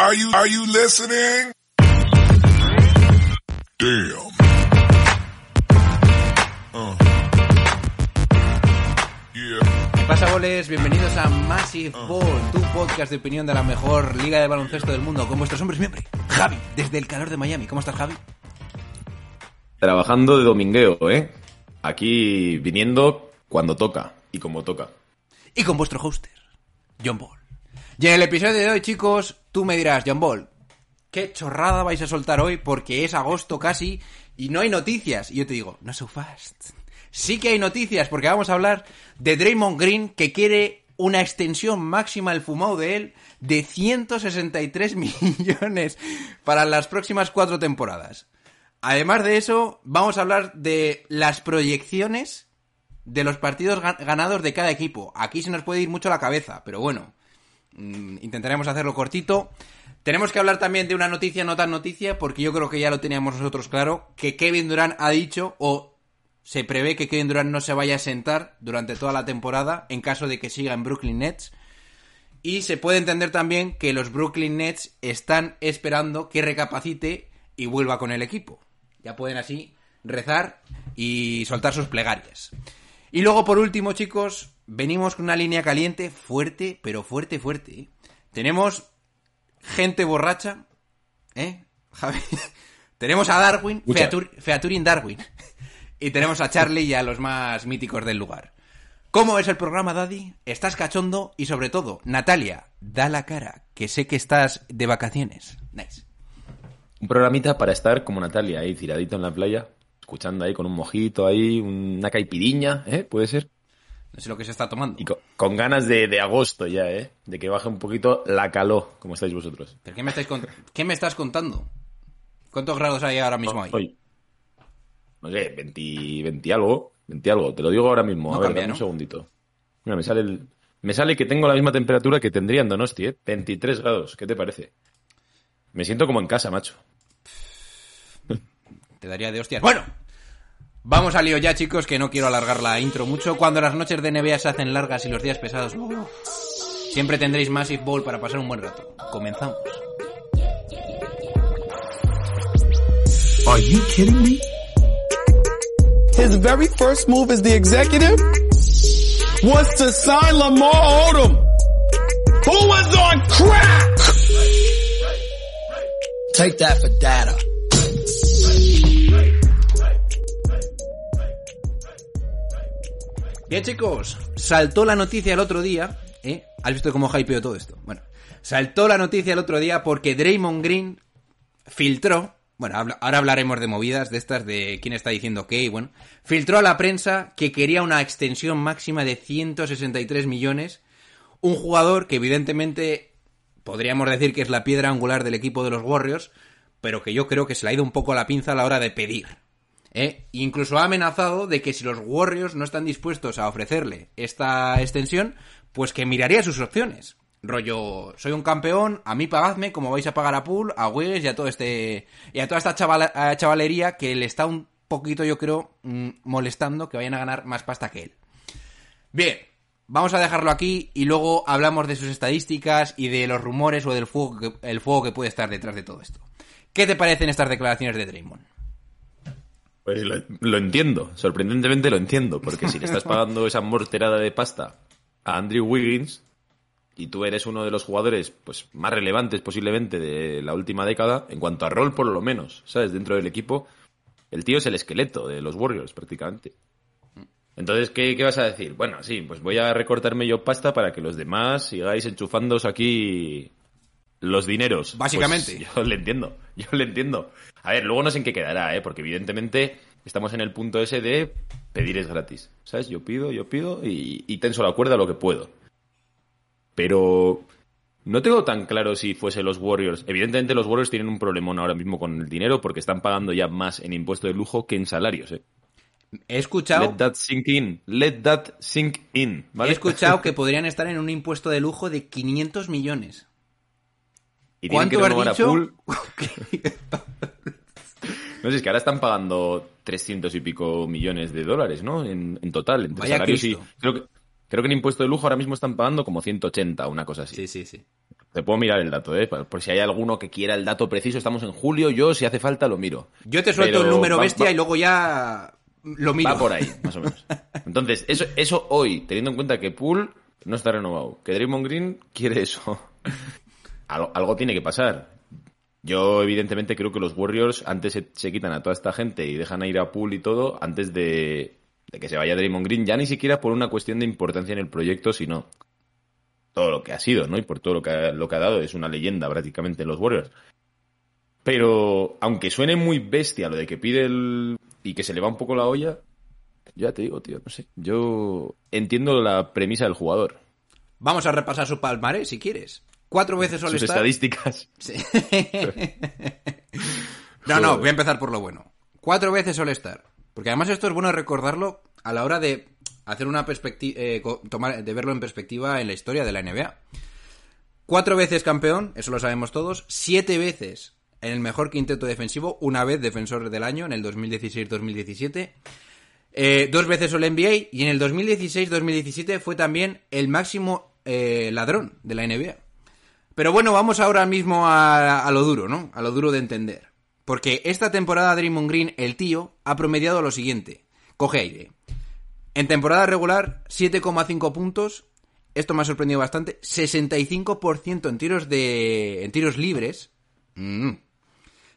Are you, are you listening? Damn. Uh. Yeah. ¿Qué pasa, goles? Bienvenidos a Massive Ball, tu podcast de opinión de la mejor liga de baloncesto del mundo, con vuestros hombres siempre. Javi, desde el calor de Miami. ¿Cómo estás, Javi? Trabajando de domingueo, ¿eh? Aquí viniendo cuando toca y como toca. Y con vuestro hoster, John Ball. Y en el episodio de hoy, chicos, tú me dirás, John Ball, ¿qué chorrada vais a soltar hoy? Porque es agosto casi y no hay noticias. Y yo te digo, no so fast. Sí que hay noticias, porque vamos a hablar de Draymond Green, que quiere una extensión máxima el fumado de él de 163 millones para las próximas cuatro temporadas. Además de eso, vamos a hablar de las proyecciones de los partidos ga- ganados de cada equipo. Aquí se nos puede ir mucho la cabeza, pero bueno, intentaremos hacerlo cortito. Tenemos que hablar también de una noticia no tan noticia, porque yo creo que ya lo teníamos nosotros claro, que Kevin Durant ha dicho, o se prevé que Kevin Durant no se vaya a sentar durante toda la temporada en caso de que siga en Brooklyn Nets. Y se puede entender también que los Brooklyn Nets están esperando que recapacite y vuelva con el equipo. Ya pueden así rezar y soltar sus plegarias. Y luego, por último, chicos, venimos con una línea caliente fuerte, pero fuerte, fuerte. ¿eh? Tenemos gente borracha, ¿eh? Javi. tenemos a Darwin. Featur- Featuring Darwin. Y tenemos a Charlie y a los más míticos del lugar. ¿Cómo es el programa, Daddy? ¿Estás cachondo? Y sobre todo, Natalia, da la cara, que sé que estás de vacaciones. Nice. Un programita para estar como Natalia, ahí tiradito en la playa, escuchando ahí con un mojito ahí, una caipiriña, ¿eh? Puede ser. No sé lo que se está tomando. Y co- con, ganas de, de agosto ya, ¿eh? De que baje un poquito la calor, como estáis vosotros. ¿Pero qué me, estáis ¿Qué me estás contando? ¿Cuántos grados hay ahora mismo ahí? Hoy. No sé, 20, 20 algo, 20 algo, te lo digo ahora mismo. No a ver, cambia, dame ¿no? un segundito. Mira, me sale el... Me sale que tengo la misma temperatura que tendría en Donosti, ¿eh? 23 grados, ¿qué te parece? Me siento como en casa, macho. Te daría de hostias. Bueno, vamos al lío ya, chicos, que no quiero alargar la intro mucho. Cuando las noches de NBA se hacen largas y los días pesados, no. siempre tendréis Massive Ball para pasar un buen rato. Comenzamos. Are you kidding me? His very first move as the executive was to sign Lamar Odom, who was on crack. Take that for data. Bien, chicos, saltó la noticia el otro día, ¿eh? ¿Has visto cómo hypeo todo esto? Bueno, saltó la noticia el otro día porque Draymond Green filtró, bueno, ahora hablaremos de movidas de estas, de quién está diciendo qué, y bueno, filtró a la prensa que quería una extensión máxima de 163 millones, un jugador que evidentemente podríamos decir que es la piedra angular del equipo de los Warriors, pero que yo creo que se le ha ido un poco la pinza a la hora de pedir. ¿Eh? Incluso ha amenazado de que si los Warriors no están dispuestos a ofrecerle esta extensión, pues que miraría sus opciones. Rollo, soy un campeón, a mí pagadme como vais a pagar a Pool, a Wiggins y a todo este y a toda esta chavalería que le está un poquito, yo creo, mm, molestando que vayan a ganar más pasta que él. Bien, vamos a dejarlo aquí y luego hablamos de sus estadísticas y de los rumores o del fuego que, el fuego que puede estar detrás de todo esto. ¿Qué te parecen estas declaraciones de Draymond? Pues lo, lo entiendo, sorprendentemente lo entiendo, porque si le estás pagando esa morterada de pasta a Andrew Wiggins y tú eres uno de los jugadores pues más relevantes posiblemente de la última década, en cuanto a rol por lo menos, ¿sabes? Dentro del equipo, el tío es el esqueleto de los Warriors prácticamente. Entonces, ¿qué, qué vas a decir? Bueno, sí, pues voy a recortarme yo pasta para que los demás sigáis enchufándoos aquí los dineros. Básicamente. Pues yo le entiendo, yo le entiendo. A ver, luego no sé en qué quedará, ¿eh? Porque evidentemente estamos en el punto ese de pedir es gratis. ¿Sabes? Yo pido, yo pido y, y tenso la cuerda lo que puedo. Pero No tengo tan claro si fuese los Warriors. Evidentemente los Warriors tienen un problemón ahora mismo con el dinero porque están pagando ya más en impuesto de lujo que en salarios. ¿eh? He escuchado, Let that sink in. Let that sink in. ¿vale? he escuchado que podrían estar en un impuesto de lujo de 500 millones. Y tienen que ¿Cuánto has renovar a? Poole. No sé, es que ahora están pagando 300 y pico millones de dólares, ¿no? En, en total, entre Vaya salarios y... Creo que, creo que en impuesto de lujo ahora mismo están pagando como 180, una cosa así. Sí, sí, sí. Te puedo mirar el dato, ¿eh? Por si hay alguno que quiera el dato preciso, estamos en julio, yo si hace falta lo miro. Yo te suelto Pero el número va- bestia va- y luego ya lo miro. Va por ahí, más o menos. Entonces, eso, eso hoy, teniendo en cuenta que Poole no está renovado, que Draymond Green quiere eso, algo, tiene que pasar. Yo, evidentemente, creo que los Warriors antes se, quitan a toda esta gente y dejan a ir a Poole y todo antes de, que se vaya Draymond Green, ya ni siquiera por una cuestión de importancia en el proyecto, sino todo lo que ha sido, ¿no? Y por todo lo que ha, dado, es una leyenda prácticamente en los Warriors. Pero, aunque suene muy bestia lo de que pide el... y que se le va un poco la olla, ya te digo, tío, no sé. Yo entiendo la premisa del jugador. Vamos a repasar su palmarés si quieres. Cuatro veces Sus All-Star. estadísticas. Sí. no, no, voy a empezar por lo bueno. Cuatro veces All-Star. Porque además esto es bueno recordarlo a la hora de hacer una perspectiva, tomar, de verlo en perspectiva en la historia de la NBA. Cuatro veces campeón, eso lo sabemos todos. Siete veces en el mejor quinteto defensivo, una vez defensor del año en el 2016-2017. Eh, dos veces All NBA y en el 2016-2017 fue también el máximo eh, ladrón de la NBA. Pero bueno, vamos ahora mismo a, lo duro, ¿no? A lo duro de entender. Porque esta temporada Draymond Green, el tío, ha promediado lo siguiente. Coge aire. En temporada regular, 7,5 puntos. Esto me ha sorprendido bastante. 65% en tiros de. en tiros libres. Mm.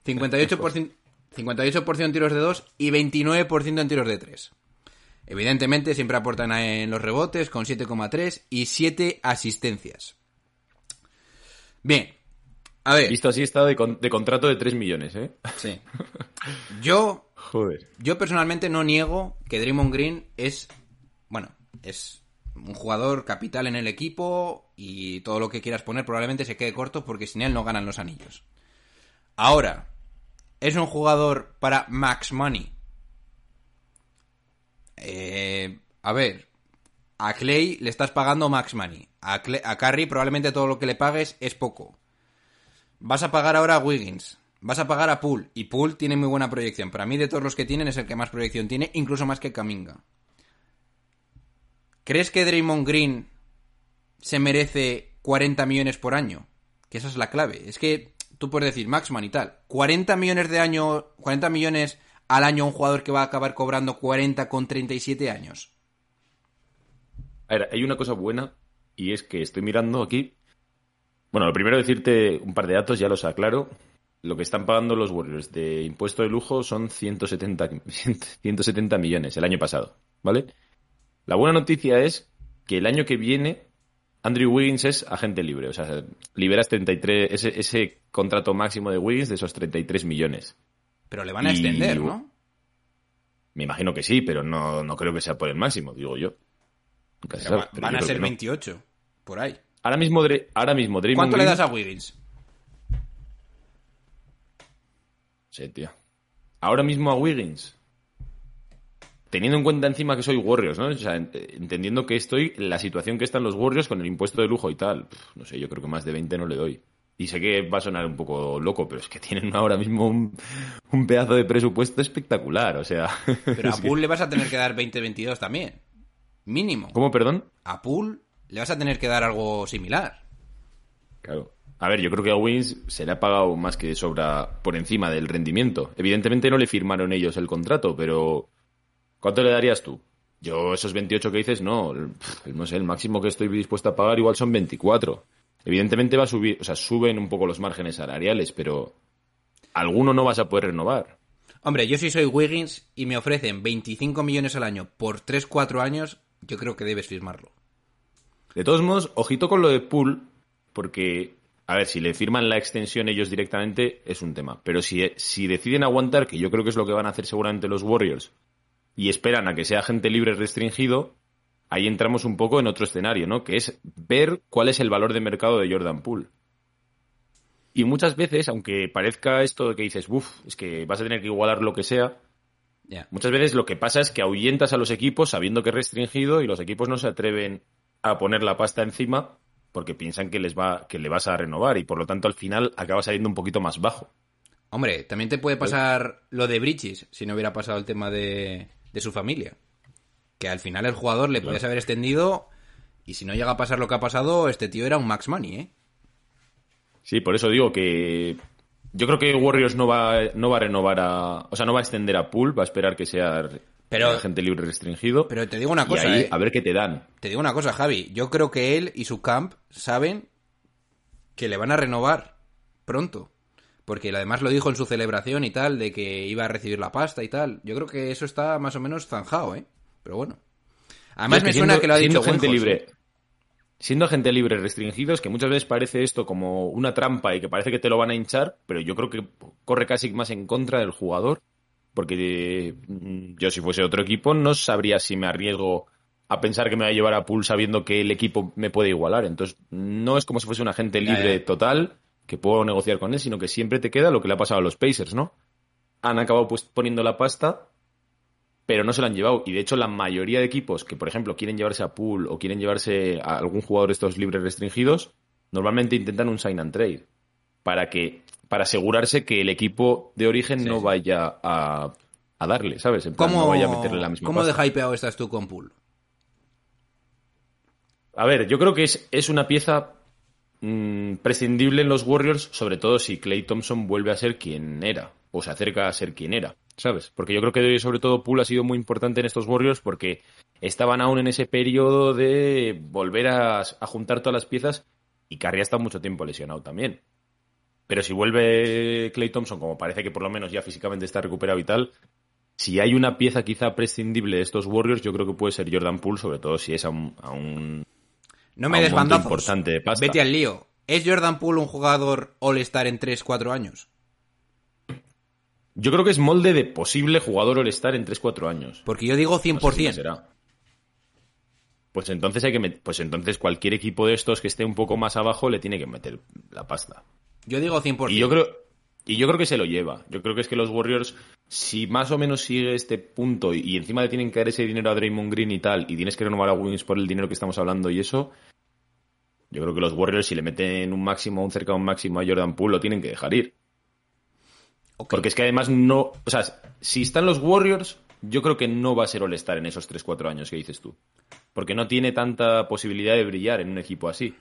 58%, 58% en tiros de 2 y 29% en tiros de 3. Evidentemente, siempre aportan en los rebotes con 7,3 y 7 asistencias. Bien. A ver. Visto así, está de, con- de contrato de 3 millones, ¿eh? Sí. Yo Joder. Yo personalmente no niego que Draymond Green es, bueno, es un jugador capital en el equipo y todo lo que quieras poner probablemente se quede corto porque sin él no ganan los anillos. Ahora, ¿es un jugador para Max Money? Eh, a ver, a Clay le estás pagando Max Money. A, Clay- a Curry probablemente todo lo que le pagues es poco. Vas a pagar ahora a Wiggins. Vas a pagar a Poole. Y Poole tiene muy buena proyección. Para mí, de todos los que tienen, es el que más proyección tiene, incluso más que Kaminga. ¿Crees que Draymond Green se merece 40 millones por año? Que esa es la clave. Es que tú puedes decir Maxman y tal. 40 millones de año, 40 millones al año un jugador que va a acabar cobrando 40 con 37 años. A ver, hay una cosa buena y es que estoy mirando aquí. Bueno, lo primero decirte un par de datos, ya los aclaro. Lo que están pagando los Warriors de impuesto de lujo son 170, 170 millones el año pasado, ¿vale? La buena noticia es que el año que viene Andrew Wiggins es agente libre, o sea, liberas 33, ese, ese contrato máximo de Wiggins de esos 33 millones. Pero le van a Y- extender, ¿no? Me imagino que sí, pero no, no creo que sea por el máximo, digo yo. Nunca se sabe, van a ser que no. 28, por ahí. Ahora mismo, ahora mismo Draymond ¿Cuánto le das a Wiggins? Sí, tío. Ahora mismo a Wiggins. Teniendo en cuenta encima que soy Warriors, ¿no? O sea, ent- entendiendo que estoy en la situación que están los Warriors con el impuesto de lujo y tal. Pff, no sé, yo creo que más de 20 no le doy. Y sé que va a sonar un poco loco, pero es que tienen ahora mismo un, un pedazo de presupuesto espectacular, o sea... Pero a que- Poole le vas a tener que dar 20-22 también. Mínimo. ¿Cómo, perdón? A Poole le vas a tener que dar algo similar. Claro. A ver, yo creo que a Wins se le ha pagado más que de sobra por encima del rendimiento. Evidentemente no le firmaron ellos el contrato, pero ¿cuánto le darías tú? Yo esos 28 que dices, no, no sé, el máximo que estoy dispuesto a pagar igual son 24. Evidentemente va a subir, o sea, suben un poco los márgenes salariales, pero alguno no vas a poder renovar. Hombre, yo si soy Wiggins y me ofrecen 25 millones al año por 3-4 años, yo creo que debes firmarlo. De todos modos, ojito con lo de Pool, porque, a ver, si le firman la extensión ellos directamente es un tema. Pero si, si deciden aguantar, que yo creo que es lo que van a hacer seguramente los Warriors, y esperan a que sea gente libre restringido, ahí entramos un poco en otro escenario, ¿no? Que es ver cuál es el valor de mercado de Jordan Poole. Y muchas veces, aunque parezca esto de que dices, uff, es que vas a tener que igualar lo que sea, Muchas veces lo que pasa es que ahuyentas a los equipos sabiendo que es restringido y los equipos no se atreven a poner la pasta encima porque piensan que les va que le vas a renovar y por lo tanto al final acaba saliendo un poquito más bajo. Hombre, también te puede pasar lo de Bridges si no hubiera pasado el tema de, de su familia. Que al final el jugador le podías haber extendido y si no llega a pasar lo que ha pasado, este tío era un max money, ¿eh? Sí, por eso digo que yo creo que Warriors no va, no va a renovar a. O sea, no va a extender a Pool, va a esperar que sea Pero- agente libre restringido. Pero te digo una y cosa, ahí, ¿eh? a ver qué te dan. Te digo una cosa, Javi. Yo creo que él y su camp saben que le van a renovar pronto. Porque además lo dijo en su celebración y tal, de que iba a recibir la pasta y tal. Yo creo que eso está más o menos zanjado, ¿eh? Pero bueno. Además me es que suena siendo- que lo ha dicho gente libre. ¿eh? Siendo agente libre restringido, es que muchas veces parece esto como una trampa y que parece que te lo van a hinchar, pero yo creo que corre casi más en contra del jugador. Porque mm, yo, si fuese otro equipo, no sabría si me arriesgo a pensar que me va a llevar a pool sabiendo que el equipo me puede igualar. Entonces, no es como si fuese un agente libre total que puedo negociar con él, sino que siempre te queda lo que le ha pasado a los Pacers, ¿no? Han acabado pues poniendo la pasta, pero no se la han llevado. Y de hecho, la mayoría de equipos que, por ejemplo, quieren llevarse a Pool o quieren llevarse a algún jugador de estos libres restringidos, normalmente intentan un sign and trade para que para asegurarse que el equipo de origen Sí, no sí. vaya a, a darle, ¿sabes? En plan, ¿Cómo, no vaya a meterle la misma ¿cómo de hypeado estás tú con Pool? A ver, yo creo que es, es una pieza mm, prescindible en los Warriors, sobre todo si Clay Thompson vuelve a ser quien era, o se acerca a ser quien era, ¿sabes? Porque yo creo que sobre todo Poole ha sido muy importante en estos Warriors porque estaban aún en ese periodo de volver a, a juntar todas las piezas y Curry ha estado mucho tiempo lesionado también. Pero si vuelve Clay Thompson, como parece que por lo menos ya físicamente está recuperado y tal, si hay una pieza quizá prescindible de estos Warriors, yo creo que puede ser Jordan Poole, sobre todo si es a un, a un No me des importante de pasta. Vete al lío. ¿Es Jordan Poole un jugador All-Star en 3-4 años? Yo creo que es molde de posible jugador All-Star en 3-4 años. Porque yo digo No sé 100%. si será. Pues entonces hay que pues entonces cualquier equipo de estos que esté un poco más abajo le tiene que meter la pasta. Yo digo 100%. Y yo creo y yo creo que se lo lleva. Yo creo que es que los Warriors si más o menos sigue este punto y, encima le tienen que dar ese dinero a Draymond Green y tal y tienes que renovar a Wiggins por el dinero que estamos hablando y eso yo creo que los Warriors si le meten un máximo un cerca un máximo a Jordan Poole lo tienen que dejar ir. Porque es que además no. O sea, si están los Warriors, yo creo que no va a ser All-Star en esos 3-4 años que dices tú. Porque no tiene tanta posibilidad de brillar en un equipo así.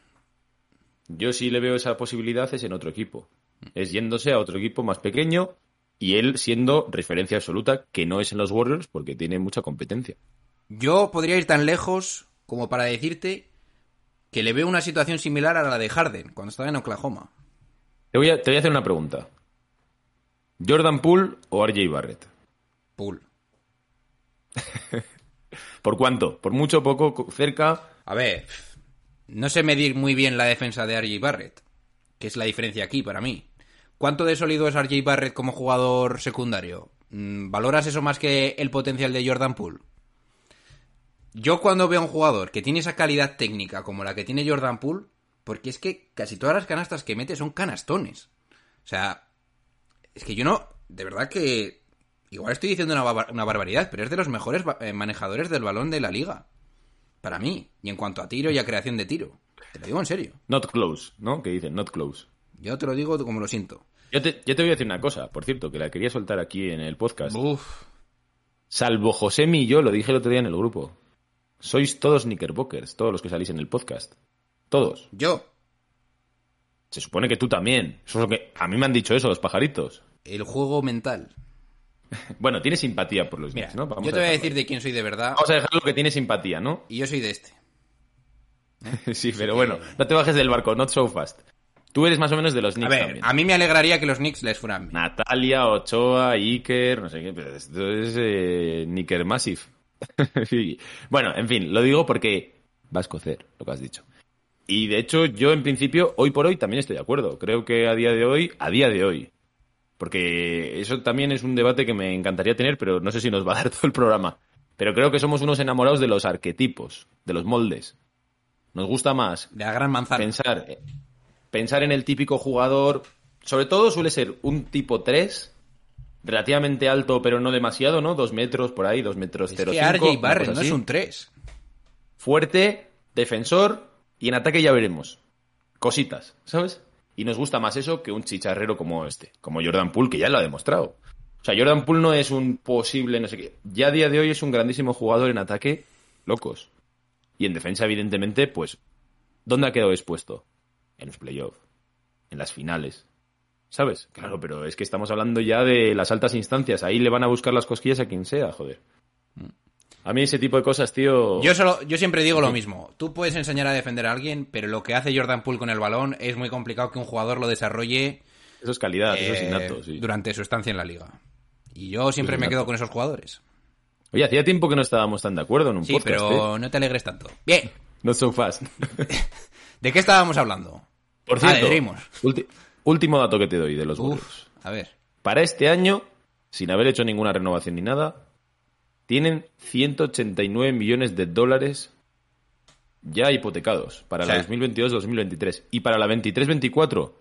Yo sí le veo esa posibilidad es en otro equipo. Es yéndose a otro equipo más pequeño y él siendo referencia absoluta, que no es en los Warriors porque tiene mucha competencia. Yo podría ir tan lejos como para decirte que le veo una situación similar a la de Harden cuando estaba en Oklahoma. Te voy a, te voy a hacer una pregunta. ¿Jordan Poole o RJ Barrett? Poole. ¿Por cuánto? ¿Por mucho, poco, co- cerca? A ver, no sé medir muy bien la defensa de RJ Barrett, que es la diferencia aquí para mí. ¿Cuánto de sólido es RJ Barrett como jugador secundario? Mm, ¿Valoras eso más que el potencial de Jordan Poole? Yo cuando veo a un jugador que tiene esa calidad técnica como la que tiene Jordan Poole, porque es que casi todas las canastas que mete son canastones. O sea, es que yo no, de verdad que igual estoy diciendo una, bar- una barbaridad, pero es de los mejores eh, manejadores del balón de la liga. Para mí. Y en cuanto a tiro y a creación de tiro. Te lo digo en serio. Not close, ¿no? Que dicen, not close. Yo te lo digo como lo siento. Yo te, yo te voy a decir una cosa, por cierto, que la quería soltar aquí en el podcast. Uf. Salvo Josemi y yo, lo dije el otro día en el grupo. Sois todos knickerbockers, todos los que salís en el podcast. Todos. Yo, Se supone que tú también. Eso es lo que... A mí me han dicho eso, los pajaritos. el juego mental. Bueno, tienes simpatía por los Mira, Knicks, ¿no? Vamos yo te voy a dejarlo. decir de quién soy de verdad. Vamos a dejarlo que tiene simpatía, ¿no? Y yo soy de este. sí, pero bueno, no te bajes del barco, not so fast. Tú eres más o menos de los A Knicks ver, también. a mí me alegraría que los Knicks les fueran bien. Natalia, Ochoa, Iker, no sé qué, pero esto es eh, Knicker Massive. Sí. Bueno, en fin, lo digo porque va a escocer lo que has dicho. Y de hecho, yo en principio, hoy por hoy también estoy de acuerdo. Creo que a día de hoy, a día de hoy, porque eso también es un debate que me encantaría tener, pero no sé si nos va a dar todo el programa. Pero creo que somos unos enamorados de los arquetipos, de los moldes. Nos gusta más De la gran manzana. pensar, eh, pensar en el típico jugador, sobre todo suele ser un tipo 3, relativamente alto, pero no demasiado, ¿no? Dos metros por ahí, dos metros es cero que cinco, RJ Barrett no es un 3. Fuerte, defensor, y en ataque ya veremos. Cositas, ¿sabes? Y nos gusta más eso que un chicharrero como este, como Jordan Poole, que ya lo ha demostrado. O sea, Jordan Poole no es un posible, no sé qué. Ya a día de hoy es un grandísimo jugador en ataque, locos. Y en defensa, evidentemente, pues, ¿dónde ha quedado expuesto? En los playoffs, en las finales. ¿Sabes? Claro, pero es que estamos hablando ya de las altas instancias. Ahí le van a buscar las cosquillas a quien sea, joder. A mí ese tipo de cosas, tío. Yo, solo, yo siempre digo lo mismo. Tú puedes enseñar a defender a alguien, pero lo que hace Jordan Poole con el balón es muy complicado que un jugador lo desarrolle Eso es calidad, eso es eh, innato, sí. durante su estancia en la liga. Y yo siempre es me quedo con esos jugadores. Oye, hacía tiempo que no estábamos tan de acuerdo en un Sí, podcast, pero ¿eh? no te alegres tanto. Bien, Not so fast. ¿de qué estábamos hablando? Por Ah, cierto, ulti- último dato que te doy de los. Uf, a ver. Para este año, sin haber hecho ninguna renovación ni nada, tienen 189 millones de dólares ya hipotecados para la Sí. 2022-2023. Y para la 23-24,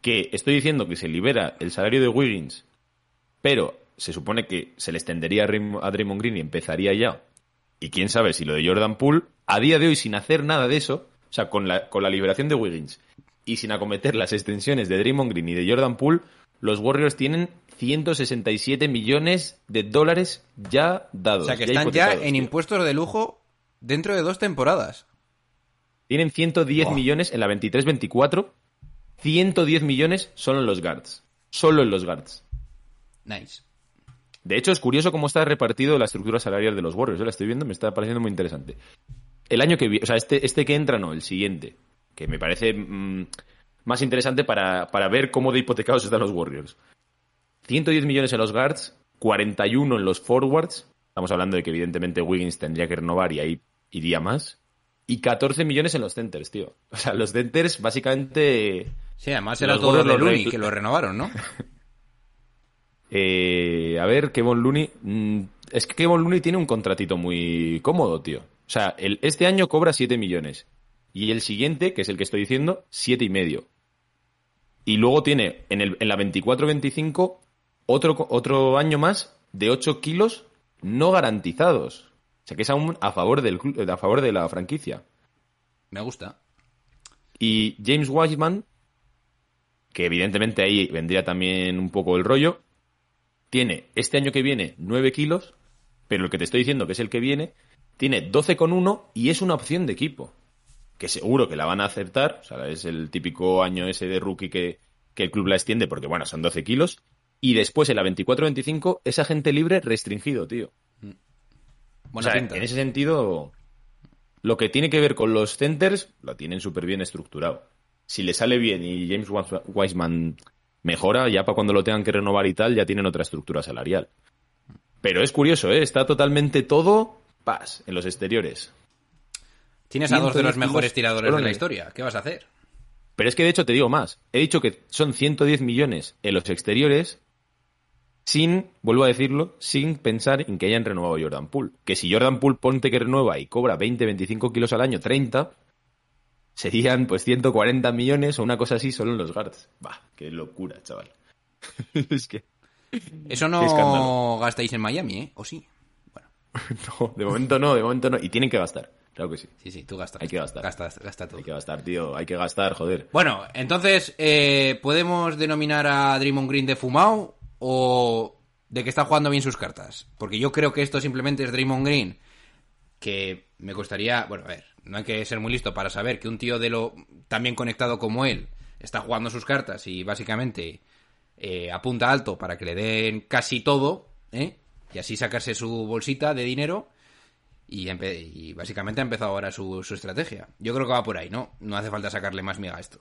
que estoy diciendo que se libera el salario de Wiggins, pero se supone que se le extendería a Draymond Green y empezaría ya. Y quién sabe si lo de Jordan Poole, a día de hoy, sin hacer nada de eso, o sea, con la, con la liberación de Wiggins y sin acometer las extensiones de Draymond Green y de Jordan Poole, los Warriors tienen 167 millones de dólares ya dados. O sea, que están ya en tío. impuestos de lujo dentro de dos temporadas. Tienen 110 Buah. millones en la 23-24. 110 millones solo en los guards. Solo en los guards. Nice. De hecho, es curioso cómo está repartido la estructura salarial de los Warriors. Yo la estoy viendo, me está pareciendo muy interesante. El año que viene, o sea, este, este que entra no, el siguiente, que me parece mm, más interesante para, para ver cómo de hipotecados están los Warriors. 110 millones en los guards, 41 en los forwards. Estamos hablando de que evidentemente Wiggins tendría que renovar y ahí iría más. Y 14 millones en los centers, tío. O sea, los centers básicamente... Sí, además era todo de Looney, que lo renovaron, ¿no? Eh, a ver, Kevon Looney. mm, es que Kevon Looney tiene un contratito muy cómodo, tío. O sea, el, este año cobra 7 millones. Y el siguiente, que es el que estoy diciendo, siete y medio. Y luego tiene en, el, en la 24-25 otro, otro año más de 8 kilos no garantizados. O sea, que es aún a favor, del, clu- a favor de la franquicia. Me gusta. Y James Wiseman, que evidentemente ahí vendría también un poco el rollo, tiene este año que viene 9 kilos, pero el que te estoy diciendo que es el que viene, tiene 12,1 y es una opción de equipo. Que seguro que la van a acertar, o sea, es el típico año ese de rookie que, que el club la extiende porque, bueno, son 12 kilos. Y después en la 24-25 es agente libre restringido, tío. Buena o sea, pinta. en ese sentido, lo que tiene que ver con los centers, lo tienen súper bien estructurado. Si le sale bien y James Wis- Wiseman mejora, ya para cuando lo tengan que renovar y tal, ya tienen otra estructura salarial. Pero es curioso, ¿eh? Está totalmente todo paz en los exteriores. Tienes a dos de los 110 mejores tiradores de la historia. ¿Qué vas a hacer? Pero es que de hecho te digo más. He dicho que son 110 millones en los exteriores sin, vuelvo a decirlo, sin pensar en que hayan renovado Jordan Poole. Que si Jordan Poole ponte que renueva y cobra 20, 25 kilos al año, 30, serían pues 140 millones o una cosa así solo en los guards. Bah, qué locura, chaval. es que... Eso no gastáis en Miami, ¿eh? ¿O sí? Bueno, No, de momento no, de momento no. Y tienen que gastar, claro que sí. sí, sí, tú gastas. Hay que gastar. Gastas, gasta todo. Hay que gastar, tío, hay que gastar, joder. Bueno, entonces, eh, ¿podemos denominar a Draymond Green de fumado o de que está jugando bien sus cartas? Porque yo creo que esto simplemente es Draymond Green, que me costaría, bueno, a ver, no hay que ser muy listo para saber que un tío de lo tan bien conectado como él está jugando sus cartas y básicamente eh, apunta alto para que le den casi todo, ¿eh? Y así sacarse su bolsita de dinero y, básicamente ha empezado ahora su, su estrategia. Yo creo que va por ahí, ¿no? No hace falta sacarle más miga a esto.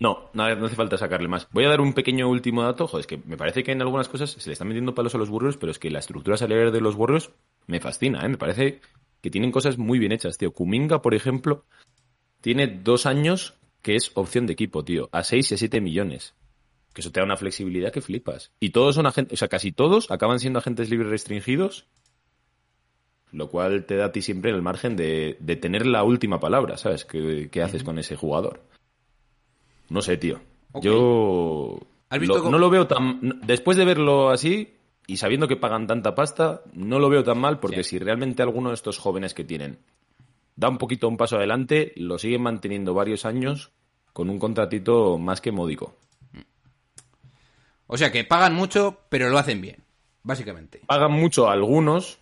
No, no, no hace falta sacarle más. Voy a dar un pequeño último dato. Joder, es que me parece que en algunas cosas se le están metiendo palos a los Warriors, pero es que la estructura salarial de los Warriors me fascina, ¿eh? Me parece que tienen cosas muy bien hechas, tío. Kuminga, por ejemplo, tiene dos años que es opción de equipo, tío. A 6 y a 7 millones. Que eso te da una flexibilidad que flipas. Y todos son agentes, o sea, casi todos acaban siendo agentes libres restringidos lo cual te da a ti siempre el margen de, de tener la última palabra, ¿sabes? ¿Qué, qué haces con ese jugador? No sé, tío. Yo ¿Has visto lo- cómo- no lo veo tan... Después de verlo así y sabiendo que pagan tanta pasta, no lo veo tan mal porque Sí. si realmente alguno de estos jóvenes que tienen da un poquito un paso adelante, lo siguen manteniendo varios años con un contratito más que módico. O sea que pagan mucho, pero lo hacen bien, básicamente. Pagan mucho a algunos,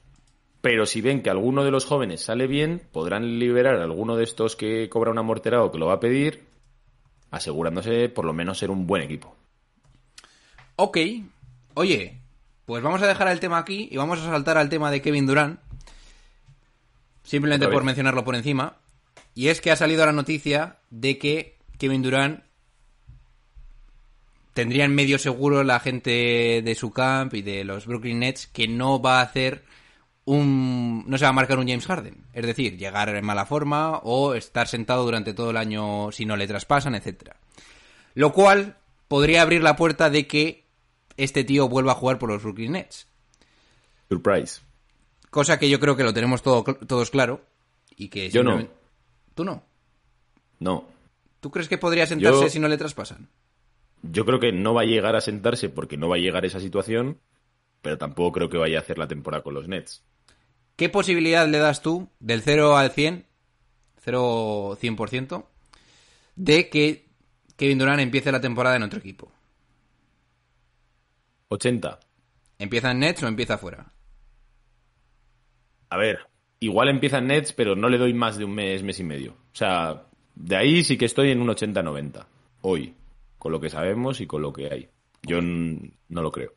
pero si ven que alguno de los jóvenes sale bien, podrán liberar a alguno de estos que cobra un amorterado que lo va a pedir, asegurándose por lo menos ser un buen equipo. Ok. Oye, pues vamos a dejar el tema aquí y vamos a saltar al tema de Kevin Durant. Simplemente por mencionarlo por encima. Y es que ha salido la noticia de que Kevin Durant tendría en medio seguro la gente de su camp y de los Brooklyn Nets que no va a hacer un... no se va a marcar un James Harden. Es decir, llegar en mala forma o estar sentado durante todo el año si no le traspasan, etcétera. Lo cual podría abrir la puerta de que este tío vuelva a jugar por los Brooklyn Nets. Surprise. Cosa que yo creo que lo tenemos todo, todos claro. Y que Yo no. ¿Tú no? No. ¿Tú crees que podría sentarse Yo- si no le traspasan? Yo creo que no va a llegar a sentarse porque no va a llegar esa situación, pero tampoco creo que vaya a hacer la temporada con los Nets. ¿Qué posibilidad le das tú, del 0 al 100, 0 100%, de que Kevin Durant empiece la temporada en otro equipo? 80. ¿Empieza en Nets o empieza fuera? A ver, igual empieza en Nets, pero no le doy más de un mes, mes y medio. O sea, de ahí sí que estoy en un 80-90. Hoy. Con lo que sabemos y con lo que hay. Yo no lo creo.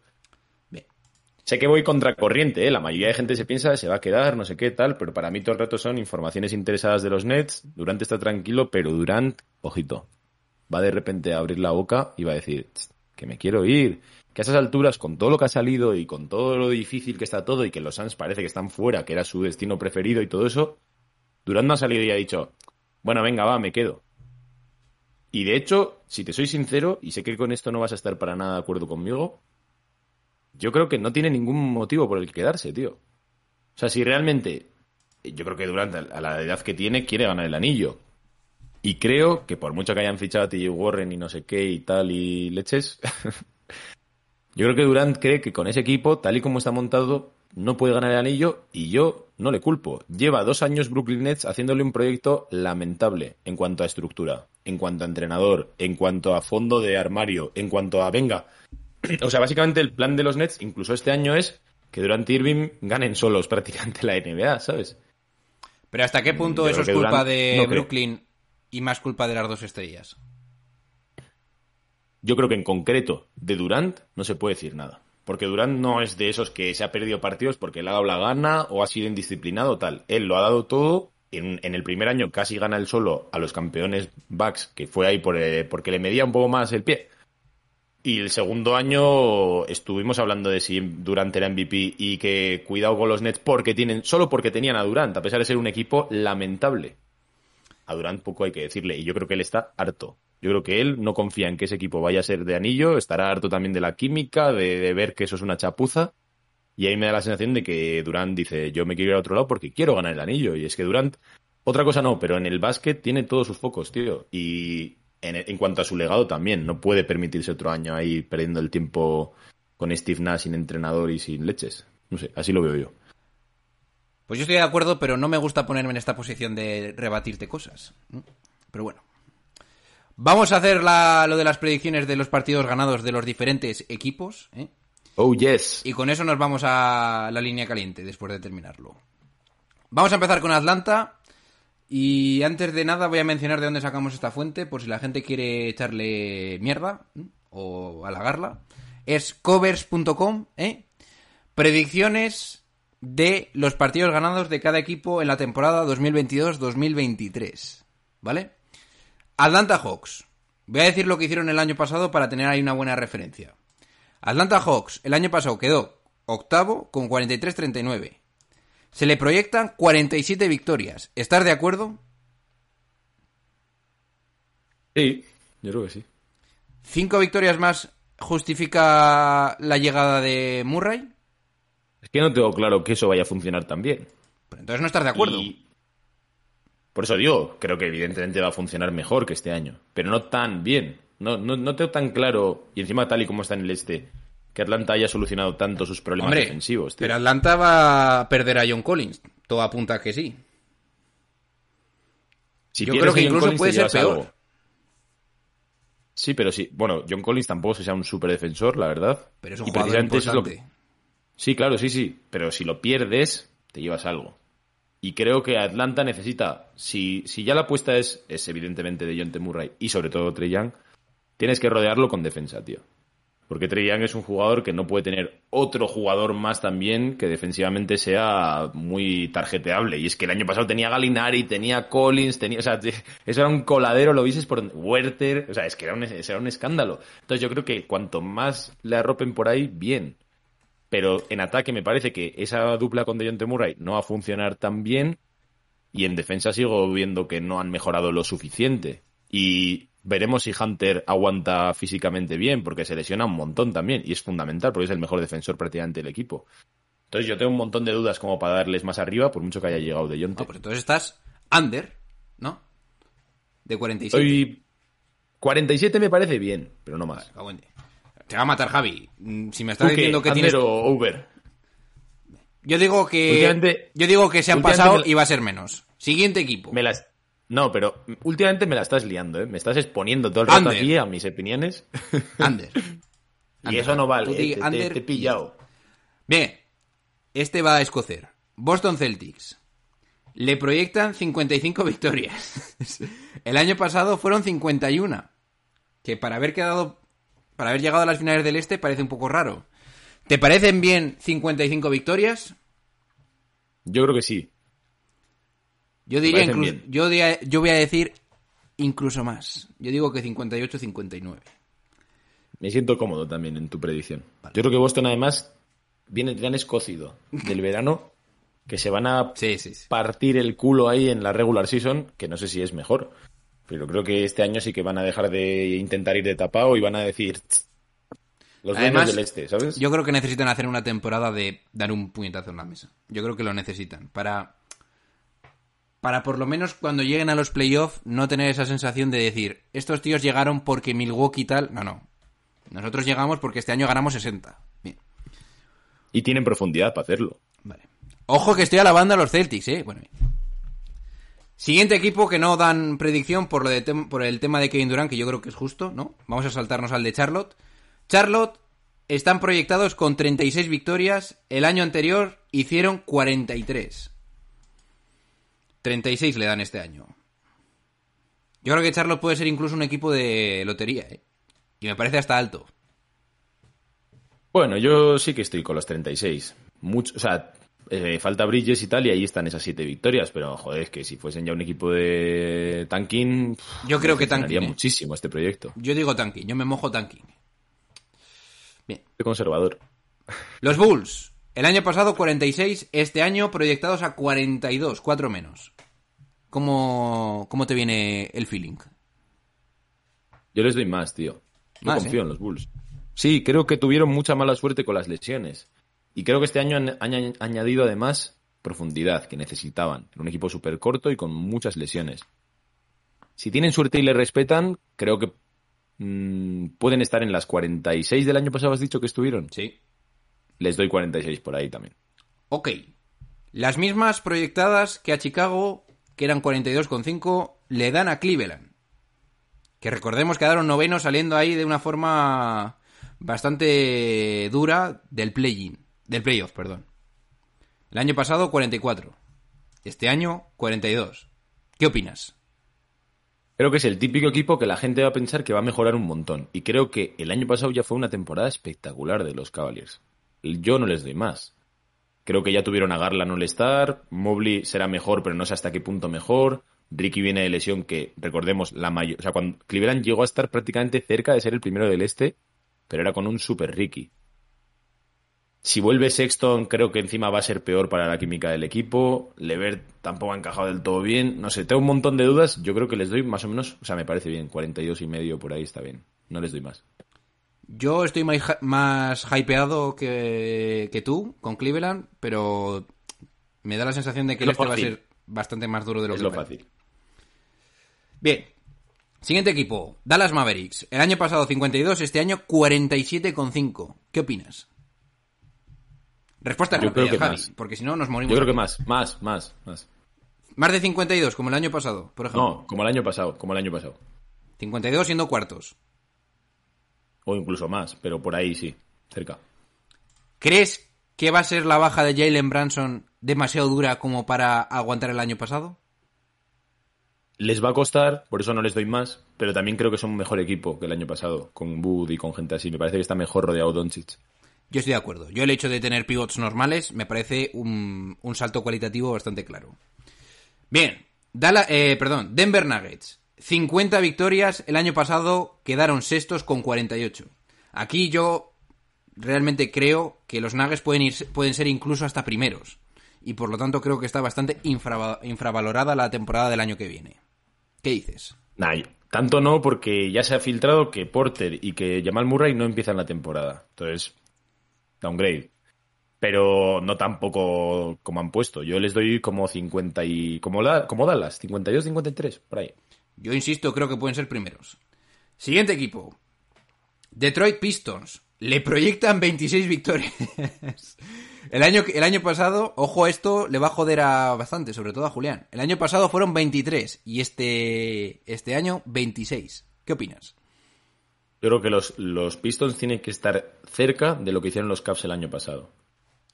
Sé que voy contracorriente, ¿eh? La mayoría de gente se piensa se va a quedar, no sé qué, tal, pero para mí todo el rato son informaciones interesadas de los Nets. Durant está tranquilo, pero Durant, ojito, va de repente a abrir la boca y va a decir "Tst, que me quiero ir. Que a esas alturas, con todo lo que ha salido y con todo lo difícil que está todo y que los Suns parece que están fuera, que era su destino preferido y todo eso, Durant no ha salido y ha dicho, bueno, venga, va, me quedo. Y de hecho, si te soy sincero, y sé que con esto no vas a estar para nada de acuerdo conmigo, yo creo que no tiene ningún motivo por el que quedarse, tío. O sea, si realmente, yo creo que Durant, a la edad que tiene, quiere ganar el anillo. Y creo que por mucho que hayan fichado a TJ Warren y no sé qué y tal y leches, yo creo que Durant cree que con ese equipo, tal y como está montado, no puede ganar el anillo y yo no le culpo. Lleva dos años Brooklyn Nets haciéndole un proyecto lamentable en cuanto a estructura, en cuanto a entrenador, en cuanto a fondo de armario, en cuanto a venga. O sea, básicamente el plan de los Nets, incluso este año, es que Durant y Irving ganen solos prácticamente la NBA, ¿sabes? Pero ¿hasta qué punto yo eso es culpa Durant de no creo. Brooklyn y más culpa de las dos estrellas? Yo creo que en concreto de Durant no se puede decir nada. Porque Durant no es de esos que se ha perdido partidos porque le ha dado la gana o ha sido indisciplinado o tal. Él lo ha dado todo. En, en el primer año casi gana el solo a los campeones Bucks, que fue ahí por, eh, porque le medía un poco más el pie. Y el segundo año estuvimos hablando de si Durant era MVP y que cuidado con los Nets porque tienen, solo porque tenían a Durant, a pesar de ser un equipo lamentable. A Durant poco hay que decirle, y yo creo que él está harto. Yo creo que él no confía en que ese equipo vaya a ser de anillo, estará harto también de la química, de, de ver que eso es una chapuza. Y ahí me da la sensación de que Durant dice, yo me quiero ir a otro lado porque quiero ganar el anillo. Y es que Durant, otra cosa no, pero en el básquet tiene todos sus focos, tío. Y en, en cuanto a su legado también, no puede permitirse otro año ahí perdiendo el tiempo con Steve Nash sin entrenador y sin leches. No sé, así lo veo yo. Pues yo estoy de acuerdo, pero no me gusta ponerme en esta posición de rebatirte cosas. Pero bueno. Vamos a hacer la- lo de las predicciones de los partidos ganados de los diferentes equipos. ¿eh? Oh, yes. Y con eso nos vamos a la línea caliente después de terminarlo. Vamos a empezar con Atlanta. Y antes de nada voy a mencionar de dónde sacamos esta fuente, por si la gente quiere echarle mierda o halagarla. Es covers.com, ¿eh? Predicciones de los partidos ganados de cada equipo en la temporada 2022-2023. ¿Vale? Atlanta Hawks. Voy a decir lo que hicieron el año pasado para tener ahí una buena referencia. Atlanta Hawks el año pasado quedó octavo con 43-39. Se le proyectan 47 victorias. ¿Estás de acuerdo? Sí, yo creo que sí. ¿Cinco victorias más justifica la llegada de Murray? Es que no tengo claro que eso vaya a funcionar tan bien. Pero entonces no estás de acuerdo. Y- Por eso digo, creo que evidentemente va a funcionar mejor que este año, pero no tan bien. No, no, no tengo tan claro, y encima tal y como está en el este, que Atlanta haya solucionado tanto sus problemas Hombre, defensivos. tío. pero Atlanta va a perder a John Collins. Todo apunta a que sí. Si yo creo que incluso Collins, puede ser peor. algo. Sí, pero sí. Bueno, John Collins tampoco es que sea un super defensor, la verdad. Pero es un y jugador es lo importante. Sí, claro, sí, sí. Pero si lo pierdes, te llevas algo. Y creo que Atlanta necesita, si, si ya la apuesta es, es evidentemente de John Murray y sobre todo Trey Young, tienes que rodearlo con defensa, tío. Porque Trey Young es un jugador que no puede tener otro jugador más también que defensivamente sea muy tarjeteable. Y es que el año pasado tenía Galinari, tenía Collins, tenía. O sea, eso era un coladero, lo viste por. Werther. O sea, es que era un, era un escándalo. Entonces yo creo que cuanto más le arropen por ahí, bien. Pero en ataque me parece que esa dupla con Dejounte Murray no va a funcionar tan bien. Y en defensa sigo viendo que no han mejorado lo suficiente. Y veremos si Hunter aguanta físicamente bien, porque se lesiona un montón también. Y es fundamental, porque es el mejor defensor prácticamente del equipo. Entonces yo tengo un montón de dudas como para darles más arriba, por mucho que haya llegado Dejounte. No, pues entonces estás under, ¿no? De 47. Soy 47 me parece bien, pero no más. Dios. Te va a matar Javi. Mm, Si me ¿Tú estás diciendo que tienes... o over? Yo digo que... Yo digo que se han pasado y va a ser menos. Siguiente equipo. Me las... No, pero últimamente me la estás liando, ¿eh? Me estás exponiendo todo el rato aquí a mis opiniones. Under. y eso no vale, ¿eh? te, te- under te he pillado. Bien. Este va a escocer. Boston Celtics. Le proyectan 55 victorias. El año pasado fueron 51. Que para haber quedado. Para haber llegado a las finales del este parece un poco raro. ¿Te parecen bien 55 victorias? Yo creo que sí. Yo diría incluso. Yo, diría- yo voy a decir incluso más. Yo digo que 58-59. Me siento cómodo también en tu predicción. Yo creo que Boston además viene tan escocido del verano que se van a Sí, sí, sí. partir el culo ahí en la regular season, que no sé si es mejor. Pero creo que este año sí que van a dejar de intentar ir de tapado y van a decir "Tss, los Además, del este, ¿sabes? Yo creo que necesitan hacer una temporada de dar un puñetazo en la mesa. Yo creo que lo necesitan. Para. Para por lo menos cuando lleguen a los playoffs no tener esa sensación de decir, estos tíos llegaron porque Milwaukee tal. No, no. Nosotros llegamos porque este año ganamos 60. Bien, Y tienen profundidad para hacerlo. vale. Ojo que estoy alabando a los Celtics, eh. Bueno. bien. Siguiente equipo que no dan predicción por, lo de por el tema de Kevin Durant, que yo creo que es justo, ¿no? Vamos a saltarnos al de Charlotte. Charlotte están proyectados con 36 victorias. El año anterior hicieron 43. 36 le dan este año. Yo creo que Charlotte puede ser incluso un equipo de lotería, ¿eh? Y me parece hasta alto. Bueno, yo sí que estoy con los 36. Mucho, o sea, eh, falta Bridges y tal, y ahí están esas siete victorias, pero joder, es que si fuesen ya un equipo de tanking, Yo creo que tanking, ¿eh? muchísimo este proyecto. Yo digo tanking, yo me mojo tanking. Bien. Soy conservador. Los Bulls, el año pasado 46, este año proyectados a 42, 4 menos. ¿Cómo, cómo te viene el feeling? Yo les doy más, tío. Yo Más, confío ¿eh? en los Bulls. Sí, creo que tuvieron mucha mala suerte con las lesiones. Y creo que este año han, han añ- añadido además profundidad que necesitaban. Era un equipo súper corto y con muchas lesiones. Si tienen suerte y le respetan, creo que mm, pueden estar en las 46 del año pasado, has dicho que estuvieron. Sí. Les doy 46 por ahí también. Ok. Las mismas proyectadas que a Chicago, que eran 42,5, le dan a Cleveland. Que recordemos quedaron novenos saliendo ahí de una forma bastante dura del play-in. Del playoff, perdón. El año pasado 44. Este año 42. ¿Qué opinas? Creo que es el típico equipo que la gente va a pensar que va a mejorar un montón. Y creo que el año pasado ya fue una temporada espectacular de los Cavaliers. Yo no les doy más. Creo que ya tuvieron a Garland All-Star. Mobley será mejor, pero no sé hasta qué punto mejor. Ricky viene de lesión que, recordemos, la mayor. O sea, cuando Cleveland llegó a estar prácticamente cerca de ser el primero del este, pero era con un super Ricky. Si vuelve Sexton, creo que encima va a ser peor para la química del equipo. Levert tampoco ha encajado del todo bien. No sé, tengo un montón de dudas. Yo creo que les doy más o menos, o sea, me parece bien. 42 y medio por ahí está bien. No les doy más. Yo estoy más, más hypeado que, que tú con Cleveland, pero Me da la sensación de que el este va a ser bastante más duro de lo Es que lo fácil. Bien. Siguiente equipo, Dallas Mavericks. El año pasado 52, este año 47,5. ¿Qué opinas? Respuesta Yo rápida, creo que Javi, más. porque si no nos morimos. Yo creo que más, más, más, más. Más de 52, como el año pasado, por ejemplo. No, como el año pasado, como el año pasado. 52 siendo cuartos. O incluso más, pero por ahí sí, cerca. ¿Crees que va a ser la baja de Jalen Branson demasiado dura como para aguantar el año pasado? Les va a costar, por eso no les doy más, pero también creo que son un mejor equipo que el año pasado, con Bud y con gente así. Me parece que está mejor rodeado Doncic. Yo estoy de acuerdo. Yo el hecho de tener pivots normales me parece un, un salto cualitativo bastante claro. Bien, Dala- eh, perdón, Denver Nuggets. 50 victorias, el año pasado quedaron sextos con 48. Aquí yo realmente creo que los Nuggets pueden, ir, pueden ser incluso hasta primeros. Y por lo tanto creo que está bastante infra- infravalorada la temporada del año que viene. ¿Qué dices? Tanto no, porque ya se ha filtrado que Porter y que Jamal Murray no empiezan la temporada. Entonces, downgrade. Pero no tampoco como han puesto. Yo les doy como 50 y... Como, la, como Dallas, 52, 53, por ahí. Yo insisto, creo que pueden ser primeros. Siguiente equipo. Detroit Pistons. Le proyectan 26 victorias. El año, el año pasado, ojo, esto le va a joder a bastante, sobre todo a Julián. El año pasado fueron 23 y este, este año 26. ¿Qué opinas? Yo creo que los, los Pistons tienen que estar cerca de lo que hicieron los Cavs el año pasado.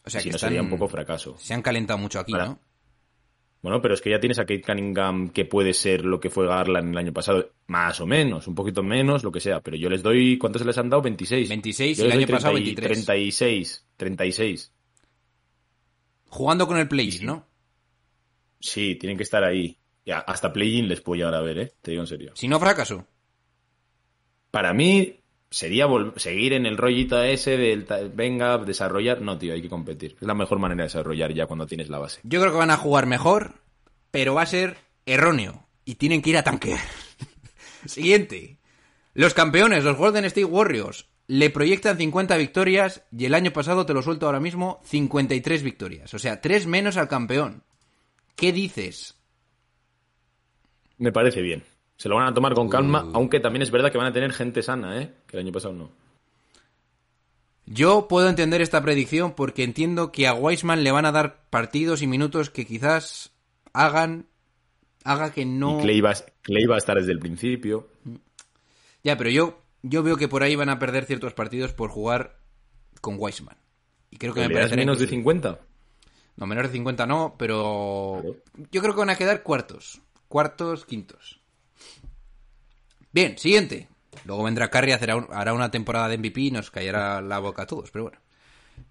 O sea, si que no están- sería un poco fracaso. se han calentado mucho aquí, Para- ¿no? Bueno, pero es que ya tienes a Kate Cunningham que puede ser lo que fue Garland el año pasado, más o menos, un poquito menos, lo que sea. Pero yo les doy, ¿cuántos se les han dado? 26. 26 Yo y el les doy año pasado 30 y- 23. 36, 36. Jugando con el play Sí. ¿no? Sí, tienen que estar ahí. Ya, hasta play-in les puedo llegar a ver, ¿eh? Te digo en serio. Si no fracaso. Para mí sería seguir en el rollito ese del venga, desarrollar. No, tío, hay que competir. Es la mejor manera de desarrollar ya cuando tienes la base. Yo creo que van a jugar mejor, pero va a ser erróneo. Y tienen que ir a tanquear. Siguiente. Los campeones, los Golden State Warriors, le proyectan 50 victorias y el año pasado, te lo suelto ahora mismo, 53 victorias. O sea, 3 menos al campeón. ¿Qué dices? Me parece bien. Se lo van a tomar con calma, aunque también es verdad que van a tener gente sana, ¿eh? Que el año pasado no. Yo puedo entender esta predicción porque entiendo que a Weisman le van a dar partidos y minutos que quizás hagan haga que no Y Clay va, Clay va a estar desde el principio. Ya, pero yo, yo veo que por ahí van a perder ciertos partidos por jugar con Weisman. Y creo que me ¿Le das parece menos de 50? No, menos de 50 no, pero Claro. yo creo que van a quedar cuartos. Cuartos, quintos. Bien, siguiente. Luego vendrá Curry, hará, un- hará una temporada de MVP y nos callará la boca a todos, pero bueno.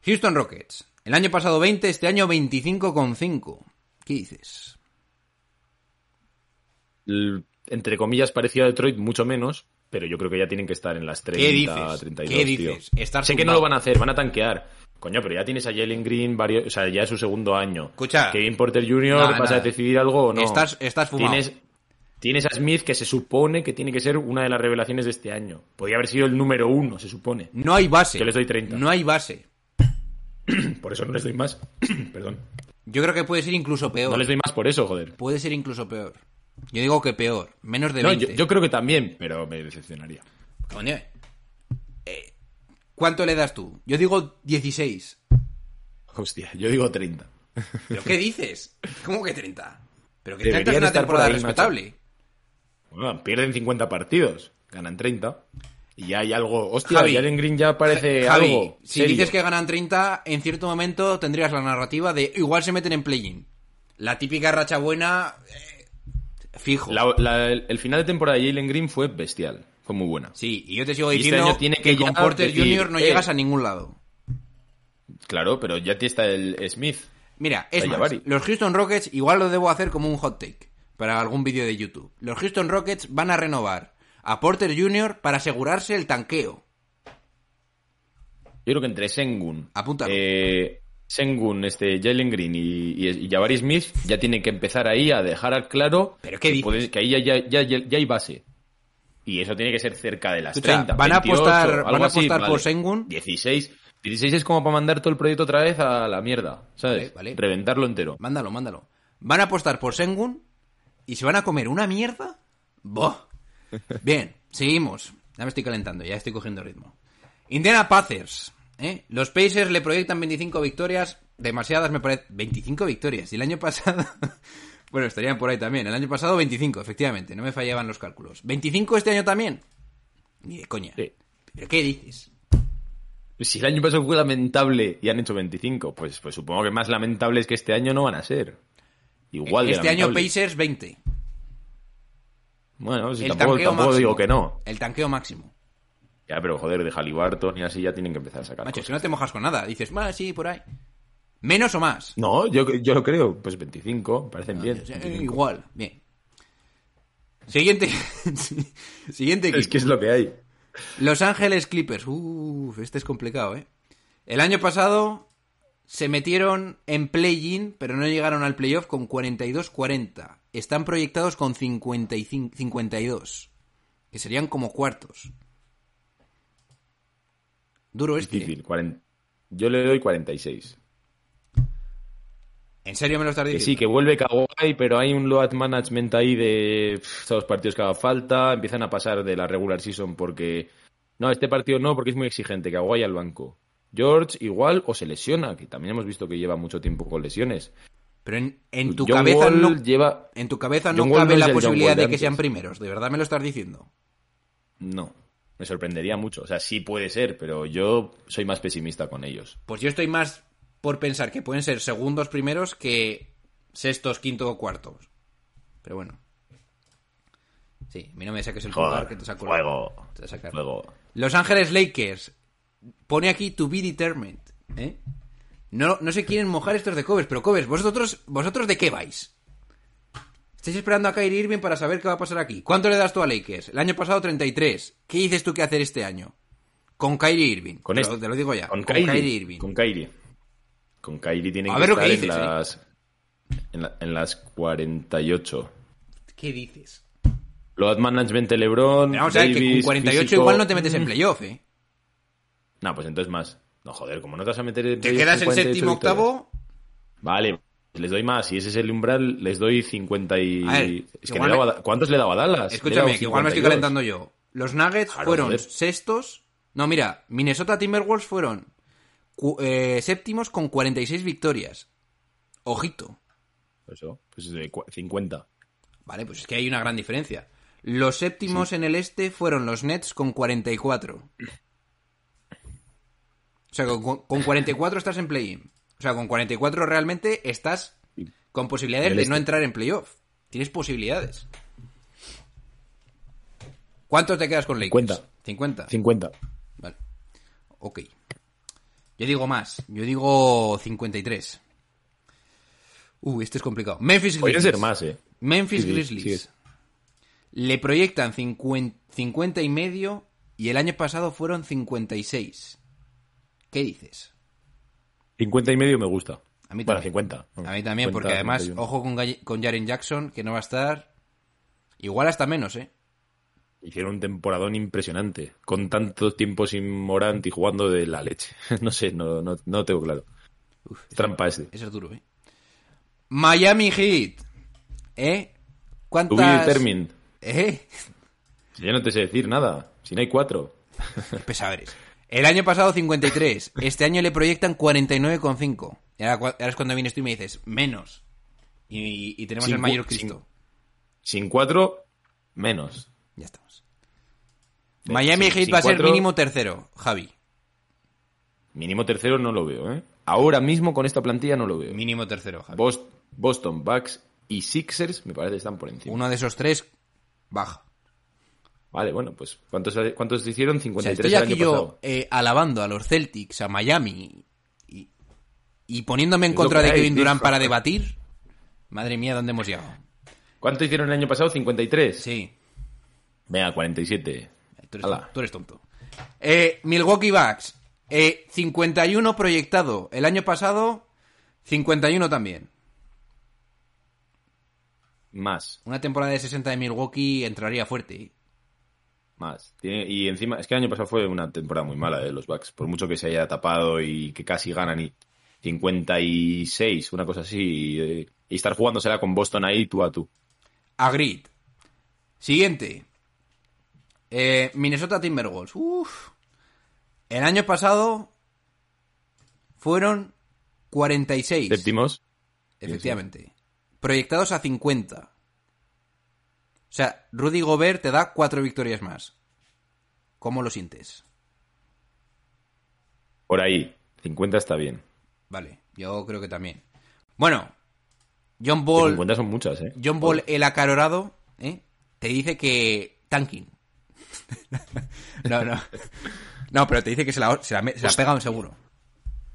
Houston Rockets. El año pasado 20, este año 25,5. ¿Qué dices? Entre comillas, parecido a Detroit, mucho menos, pero yo creo que ya tienen que estar en las 30, ¿Qué dices? 32, ¿Qué tío. dices? Estar sé que no lo van a hacer, van a tanquear. Coño, pero ya tienes a Jalen Green, varios, o sea, ya es su segundo año. Escucha. Kevin Porter Jr., Nada, ¿vas nada. a decidir algo o no? Estás- estás fumado. Tienes, tienes a Smith, que se supone que tiene que ser una de las revelaciones de este año. Podría haber sido el número uno, se supone. No hay base. Yo les doy 30. No hay base. Por eso no les doy más. Perdón. Yo creo que puede ser incluso peor. No les doy más por eso, joder. Puede ser incluso peor. Yo digo que peor. Menos de No, 20. yo, yo creo que también, pero me decepcionaría. Coño. Eh, ¿Cuánto le das tú? Yo digo 16. Hostia, yo digo 30. ¿Pero qué dices? ¿Cómo que 30? Pero que Deberían 30 es una temporada respetable. Bueno, pierden 50 partidos, ganan 30. Y ya hay algo. Hostia, Javi, Jalen Green ya parece Javi, algo. si serio. dices que ganan 30, en cierto momento tendrías la narrativa de igual se meten en play-in. La típica racha buena, eh, fijo. La- la- el el final de temporada de Jalen Green fue bestial. Fue muy buena. Sí, y yo te sigo este diciendo año tiene que, que con Porter decir, Jr. no eh, llegas a ningún lado. Claro, pero ya está el Smith. Mira, es más, los Houston Rockets igual lo debo hacer como un hot take para algún vídeo de YouTube. Los Houston Rockets van a renovar a Porter Jr. para asegurarse el tanqueo. Yo creo que entre Sengun, Apúntalo. eh, Sengun, este, Jalen Green y, y, y Jabari Smith ya tienen que empezar ahí a dejar al claro ¿Pero qué que, ahí ya, ya, ya, ya- hay base. Y eso tiene que ser cerca de las Escucha, 30. van a 28, apostar- algo van a así, apostar por vale. Sengun. 16. 16 es como para mandar todo el proyecto otra vez a la mierda, ¿sabes? Vale, vale. Reventarlo entero. Mándalo, mándalo. Van a apostar por Sengun y se van a comer una mierda. ¡Boh! Bien, seguimos. Ya me estoy calentando, ya estoy cogiendo ritmo. Indiana Pacers. ¿eh? Los Pacers le proyectan 25 victorias. Demasiadas me parece. 25 victorias. Y el año pasado. bueno, estarían por ahí también. El año pasado 25, efectivamente. No me fallaban los cálculos. ¿25 este año también? Ni de coña. Sí. ¿Pero qué dices? Si el año pasado fue lamentable y han hecho 25, pues, pues supongo que más lamentables que este año no van a ser. Igual de este año. Pacers 20. Bueno, si el tampoco, tanqueo tampoco máximo. digo que no. El tanqueo máximo. Ya, pero joder, de Halliburton y así ya tienen que empezar a sacar Macho, cosas. si no te mojas con nada. Dices, bueno, sí, por ahí. ¿Menos o más? No, yo, yo lo creo. Pues 25, parecen bien. O sea, 25. igual, bien. Siguiente. Siguiente equipo. Es que es lo que hay. Los Ángeles Clippers. Uf, este es complicado, ¿eh? El año pasado se metieron en play-in, pero no llegaron al playoff con 42-40. Están proyectados con 55, 52. Que serían como cuartos. Duro este. Difícil. 40. Yo le doy 46. ¿En serio me lo estás Que diciendo? sí, que vuelve Kawhi, pero hay un load management ahí de pff, todos los partidos que haga falta. Empiezan a pasar de la regular season porque. No, este partido no, porque es muy exigente. Kawhi al banco. George igual o se lesiona, que también hemos visto que lleva mucho tiempo con lesiones. Pero en, en tu John cabeza Wall no... lleva. En tu cabeza no John cabe no la posibilidad de de que sean primeros. ¿De verdad me lo estás diciendo? No, me sorprendería mucho. O sea, sí puede ser, pero yo soy más pesimista con ellos. Pues yo estoy más por pensar que pueden ser segundos primeros que sextos, quinto o cuartos. Pero bueno. Sí, a mí no me saques el pulgar que te saco te fuego. Los Ángeles Lakers. Pone aquí to be determined. ¿eh? No, no se quieren mojar estos de Cobes, pero Cobes, ¿vosotros, ¿vosotros de qué vais? Estáis esperando a Kyrie Irving para saber qué va a pasar aquí. ¿Cuánto le das tú a Lakers? El año pasado 33. ¿Qué dices tú que hacer este año? Con Kyrie Irving. Con Te este- lo- Te lo digo ya. Con, Con Kyrie, Kyrie Irving. Con Kyrie. Con Kyrie tienen A que ver lo que estar dices, en, ¿eh? las, en, la- en las 48. ¿Qué dices? Load management de LeBron. Pero vamos a ver que con Davis, 48 físico. igual no te metes en playoff, ¿eh? No, pues entonces más. No, joder, como no te vas a meter en Te quedas en 48 séptimo, octavo. Vale, les doy más. Si ese es el umbral, les doy 50 y... Ver, es que le ¿Cuántos le daba a Dallas? He Escúchame, dado que igual me estoy 52. calentando yo. Los Nuggets Claro, fueron joder. sextos. No, mira, Minnesota Timberwolves fueron eh, séptimos con 46 victorias. Ojito. Eso, pues de cua- 50. Vale, pues es que hay una gran diferencia. Los séptimos en el este fueron los Nets con 44. O sea, con, con 44 estás en play-in. O sea, con 44 realmente estás con posibilidades de no este. entrar en playoff. Tienes posibilidades. ¿Cuánto te quedas con Lakers? 50. 50. 50. Vale. Ok. Yo digo más. Yo digo 53. Uh, este es complicado. Memphis Grizzlies. ser más, ¿eh? Memphis Sí, Grizzlies. Le proyectan 50, 50 y medio y el año pasado fueron 56. ¿Qué dices? 50 y medio me gusta. A mí Bueno, también. 50. A mí también, porque 50, además, 51. ojo con, con Jaren Jackson, que no va a estar. Igual hasta menos, ¿eh? Hicieron un temporadón impresionante. Con tanto tiempo sin Morant y jugando de la leche. no sé, no, no, no tengo claro. Trampa ese. Ese es duro, ¿eh? Miami Heat. ¿Eh? ¿Cuántas...? ¿Eh? Yo no te sé decir nada. Si no hay cuatro. Eres. El año pasado 53. Este año le proyectan 49,5. Y ahora, es cuando vienes tú y me dices, menos. Y, y tenemos Sin el mayor Cristo. Sin cuatro, menos. Ya estamos. Miami sin- Heat sin va a ser mínimo tercero, Javi. Mínimo tercero no lo veo, ¿eh? Ahora mismo con esta plantilla no lo veo. Mínimo tercero, Javi. Bos- Boston, Bucks y Sixers me parece que están por encima. Uno de esos tres baja. Vale, bueno, pues ¿cuántos, cuántos hicieron? O sea, 53 estoy el aquí año yo pasado. eh, alabando a los Celtics, a Miami y, y poniéndome en Es contra de hay, Kevin. Durant para debatir. Madre mía, ¿dónde hemos llegado? ¿Cuánto hicieron el año pasado? 53. Sí, Venga, 47. tú eres, tú eres tonto. Eh, Milwaukee Bucks, eh, 51 proyectado. El año pasado, 51 también. Más, Una temporada de 60 de Milwaukee entraría fuerte. ¿Eh? Más. Tiene- y encima, es que el año pasado fue una temporada muy mala de los Bucks. Por mucho que se haya tapado y que casi ganan y 56, una cosa así. Y, eh, y estar jugándosela con Boston ahí tú a tú. Agreed. Siguiente. Eh, Minnesota Timberwolves. Uf. El año pasado fueron 46. Séptimos. Efectivamente. Proyectados a 50. O sea, Rudy Gobert te da cuatro victorias más. ¿Cómo lo sientes? Por ahí. 50 está bien. Vale, yo creo que también. Bueno, John Ball, 50 son muchas, ¿eh? John Ball el acalorado, ¿eh? te dice que tanking. no, no. No, pero te dice que se la, se la, se la pega un seguro.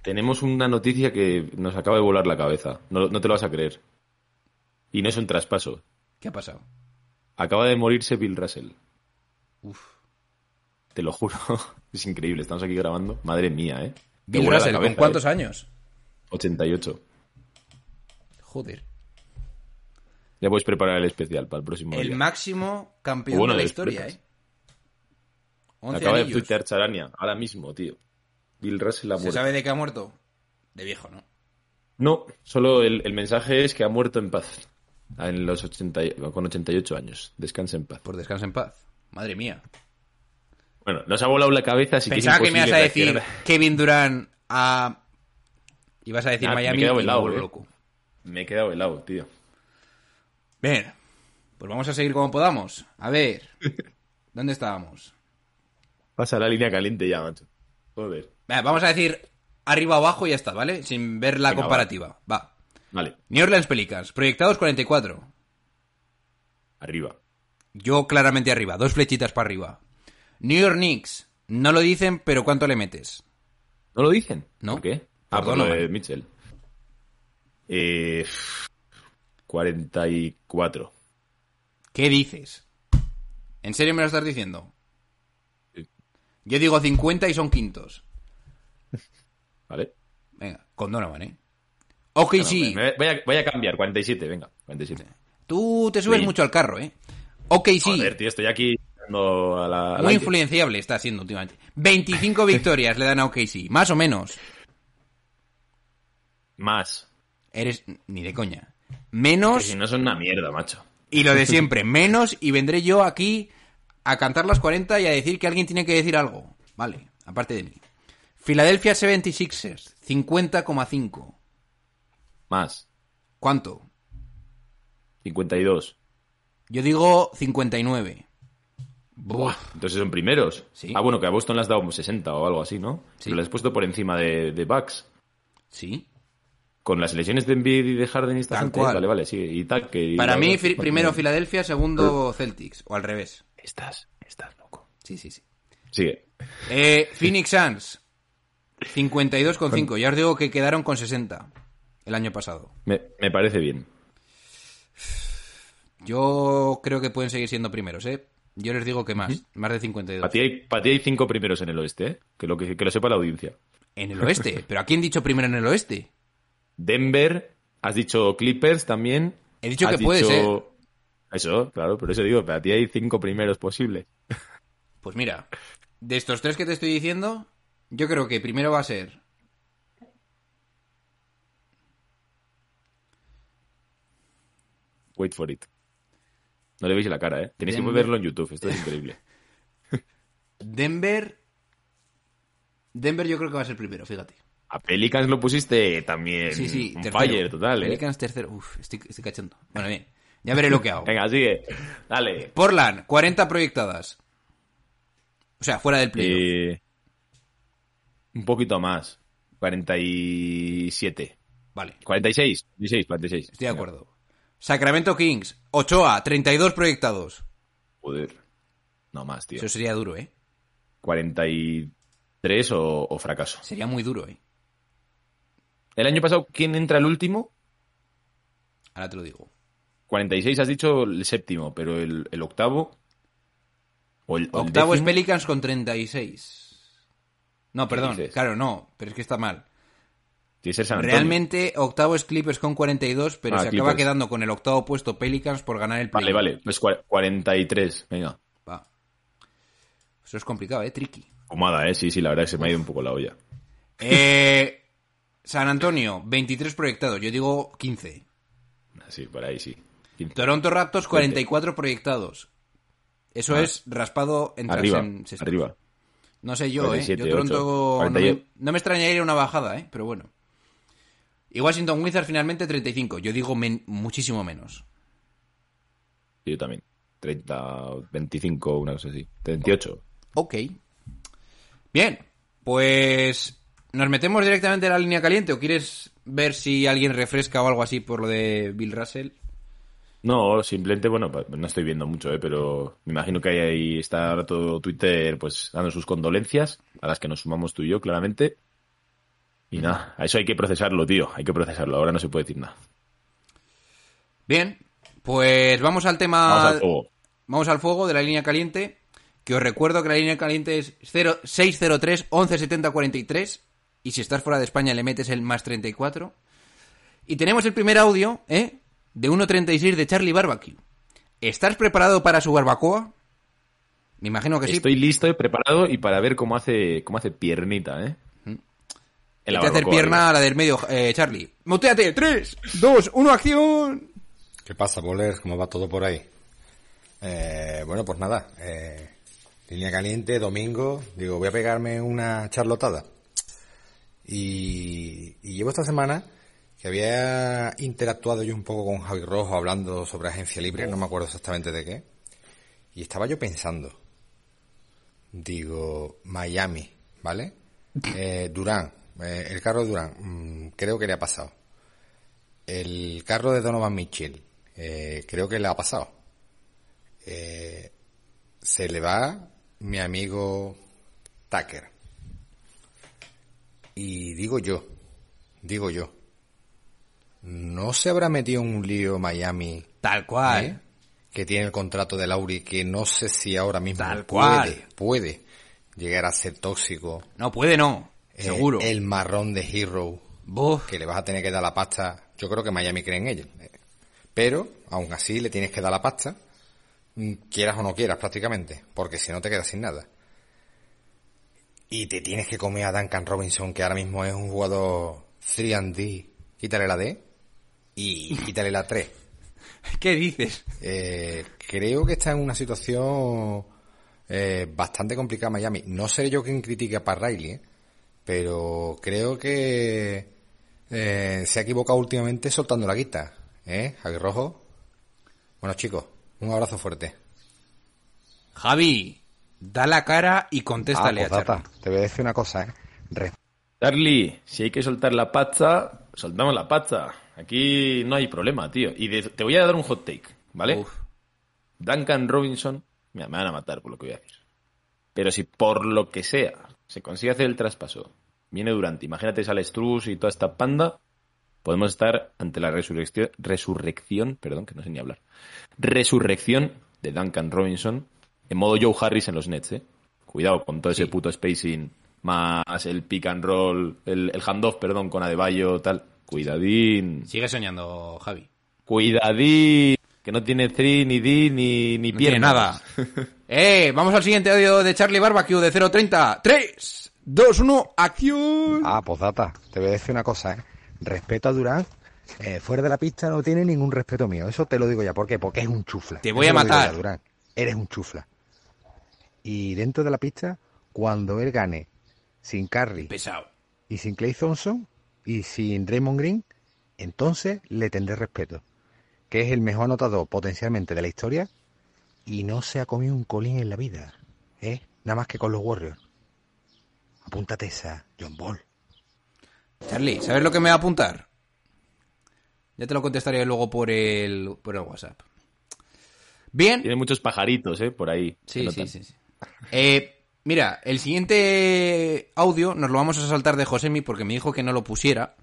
Tenemos una noticia que nos acaba de volar la cabeza. No, no te lo vas a creer. Y no es un traspaso. ¿Qué ha pasado? Acaba de morirse Bill Russell. Uf. Te lo juro. Es increíble. Estamos aquí grabando. Madre mía, ¿eh? Bill Russell, ¿con cabeza, cuántos ¿eh? años? 88. Joder. Ya puedes preparar el especial para el próximo El día. máximo campeón Bueno, de la historia. ¿eh? 11 Acaba de tuitear Charania. Ahora mismo, tío. Bill Russell ha ¿Se muerto. sabe de qué ha muerto? De viejo, ¿no? No, solo el, el mensaje es que ha muerto en paz. En los 80, y- con 88 años. Descansa en paz. Por descanso en paz. Madre mía. Bueno, nos ha volado la cabeza, así Pensaba que me ibas a decir reaccionar. Kevin Durant a... Ibas a decir Nah, me he Miami quedado helado, eh. loco. Me he quedado helado, tío. Bien. Pues vamos a seguir como podamos. A ver. ¿Dónde estábamos? Pasa la línea caliente ya, macho. Joder. Vamos a decir arriba o abajo y ya está, ¿vale? Sin ver la Venga, comparativa. Va. Vale, New Orleans Pelicans, proyectados 44. arriba. Yo claramente arriba, dos flechitas para arriba. New York Knicks, no lo dicen, pero ¿cuánto le metes? ¿No lo dicen? No. ¿Por qué? Ah, por lo de Mitchell. Eh, 44. ¿Qué dices? ¿En serio me lo estás diciendo? Yo digo 50 y son quintos. ¿Vale? Venga, con Donovan, ¿eh? Ok, sí. Me- me- voy, a, voy a cambiar, 47, venga, 47. Tú te subes Sí. mucho al carro, ¿eh? Ok, sí. Joder, tío, estoy aquí dando a la. Muy aire. influenciable está siendo últimamente. 25 victorias le dan a OKC, más o menos. Más. Eres ni de coña. Que Menos si no son una mierda, macho. y lo de siempre, menos y vendré yo aquí a cantar las 40 y a decir que alguien tiene que decir algo. Vale, aparte de mí. Philadelphia 76ers, 50,5. Más. ¿Cuánto? 52. Yo digo 59. Buah. Entonces son primeros. Sí. Ah, bueno, que a Boston le has dado como 60 o algo así, ¿no? Sí. Pero le has puesto por encima de, de Bucks. Sí. Con las elecciones de Embiid y de Harden y esta gente. Vale, vale, sí. Y tal, que... Para mí, primero Filadelfia, segundo Celtics. O al revés. Estás, estás loco. Sí, sí, sí. Sigue. Eh, Phoenix Suns, 52,5. Ya os digo que quedaron con 60 el año pasado. Me, me parece bien. Yo creo que pueden seguir siendo primeros, ¿eh? Yo les digo que más, más de 52. Para ti, hay, pa' ti hay cinco primeros en el oeste, ¿eh? Que lo, que, que lo sepa la audiencia. En el oeste. ¿Pero a quién dicho primero en el oeste? Denver, has dicho Clippers también. He dicho que puede ser. Eso, claro, por eso digo, para ti hay cinco primeros posibles. Pues mira, de estos tres que te estoy diciendo, yo creo que primero va a ser. Wait for it. No le veis la cara, ¿eh? Tenéis que Denver. verlo en YouTube, esto es increíble. Denver. Denver yo creo que va a ser primero, fíjate. A Pelicans lo pusiste también Sí, sí, on tercero. fire total, ¿eh? Pelicans tercero. Uf, estoy, estoy cachando. Bueno, bien. Ya veré lo que hago. Venga, sigue. Dale. Portland, 40 proyectadas. O sea, fuera del playoff. Eh, un poquito más. 47. Vale, 46. 46, 46. estoy de acuerdo. Sacramento Kings, Ochoa, 32 proyectados. Joder. No más, tío. Eso sería duro, ¿eh? 43 o, o fracaso. Sería muy duro, ¿eh? El año pasado, ¿quién entra el último? Ahora te lo digo. 46 has dicho el séptimo, pero el, el octavo. O el, o el Octavo es Pelicans con 36. No, perdón, claro, no, pero es que está mal. Tiene que ser San Antonio. Realmente, octavo es Clippers con 42, pero Ah, se acaba Clippers. quedando con el octavo puesto Pelicans por ganar el Vale, vale. Pues cua- 43. Venga. Va. Eso es complicado, ¿eh? Tricky. Fumada, ¿eh? Sí, sí, la verdad es que se me ha ido un poco la olla. Eh, San Antonio, 23 proyectados. Yo digo 15. Sí, por ahí sí. 15. Toronto Raptors, 44 proyectados. Eso es raspado en Arriba, en arriba. No sé yo, ¿eh? 47, Yo Toronto... 8, no, me, 48. no me extrañaría una bajada, ¿eh? Pero bueno. Y Washington Wizards finalmente 35. Yo digo men- muchísimo menos. Yo también. 30, 25, una cosa así. 38. Ok. Bien, pues nos metemos directamente en la línea caliente o quieres ver si alguien refresca o algo así por lo de Bill Russell? No, simplemente, bueno, no estoy viendo mucho, ¿eh? pero me imagino que ahí, ahí está ahora todo Twitter pues dando sus condolencias, a las que nos sumamos tú y yo, claramente. Y nada, a eso hay que procesarlo, tío, hay que procesarlo, ahora no se puede decir nada. Bien, pues vamos al tema. Vamos al fuego. Vamos al fuego de la línea caliente. Que os recuerdo que la línea caliente es 0, 603 11 70 43. Y si estás fuera de España le metes el más 34. Y tenemos el primer audio, ¿eh? De 1.36 de Charlie Barbecue. ¿Estás preparado para su barbacoa? Me imagino que sí. Estoy listo y preparado y para ver cómo hace, cómo hace piernita, ¿eh? Vete a hacer pierna a la del medio, eh, Charlie. ¡Muteate! 3, 2, 1, acción. ¿Qué pasa, Boler? ¿Cómo va todo por ahí? Eh, bueno, pues nada. eh, línea caliente, domingo. Digo, voy a pegarme una charlotada. Y, y llevo esta semana que había interactuado yo un poco con Javi Rojo hablando sobre agencia libre, no me acuerdo exactamente de qué. Y estaba yo pensando. Digo, Miami, ¿vale? Eh, Durán, eh, el carro de Durán, mm, creo que le ha pasado. El carro de Donovan Mitchell, eh, creo que le ha pasado. Eh, se le va mi amigo Tucker. Y digo yo, digo yo, ¿no se habrá metido en un lío Miami Tal cual. ¿eh? que tiene el contrato de Lauri que no sé si ahora mismo Tal puede, cual. puede llegar a ser tóxico? No puede, no. Eh, Seguro. el marrón de Hero Buf. que le vas a tener que dar la pasta. Yo creo que Miami cree en ella. Pero, aún así, le tienes que dar la pasta, mm, quieras o no quieras prácticamente, porque si no te quedas sin nada. Y te tienes que comer a Duncan Robinson, que ahora mismo es un jugador 3D. Quítale la D y quítale la 3. ¿Qué dices? Eh, creo que está en una situación eh, bastante complicada Miami. No seré yo quien critique a Pat Riley, ¿eh? Pero creo que eh, se ha equivocado últimamente soltando la guita. ¿Eh? Javi Rojo. Bueno, chicos, un abrazo fuerte. Javi, da la cara y contéstale Ah, a Charlie. te voy a decir una cosa, ¿eh? Re- Charlie, si hay que soltar la pasta, soltamos la pasta. Aquí no hay problema, tío. Y de- te voy a dar un hot take, ¿vale? Uf. Duncan Robinson, mira, me van a matar por lo que voy a decir. Pero si por lo que sea se consigue hacer el traspaso, viene Durante, imagínate sale Struz y toda esta panda, podemos estar ante la resurrección, resurrección, perdón, que no sé ni hablar, resurrección de Duncan Robinson en modo Joe Harris en los Nets, eh. Cuidado con todo ese puto spacing, más el pick and roll, el, el handoff, perdón, con Adebayo, tal. Cuidadín, Sigue soñando, Javi. cuidadín, que no tiene 3 ni D ni, ni No tiene nada. eh, vamos al siguiente audio de Charlie Barbecue de 030. 3, 2, 1, acción. Ah, postdata, te voy a decir una cosa, ¿eh? Respeto a Durán. eh, fuera de la pista no tiene ningún respeto mío. Eso te lo digo ya. ¿Por qué? Porque es un chufla. Te voy Eso a matar. ya, Durán. Eres un chufla. Y dentro de la pista, cuando él gane sin Curry Pesado. y sin Clay Thompson y sin Draymond Green, entonces le tendré respeto. Que es el mejor anotador potencialmente de la historia y no se ha comido un colín en la vida. ¿Eh? Nada más que con los Warriors. Apúntate esa, John Ball. Charlie, ¿sabes lo que me va a apuntar? Ya te lo contestaré luego por el, por el WhatsApp. Bien. Tiene muchos pajaritos, ¿eh? Por ahí. Sí, sí, sí, sí. Eh, mira, el siguiente audio nos lo vamos a saltar de Josemi porque me dijo que no lo pusiera.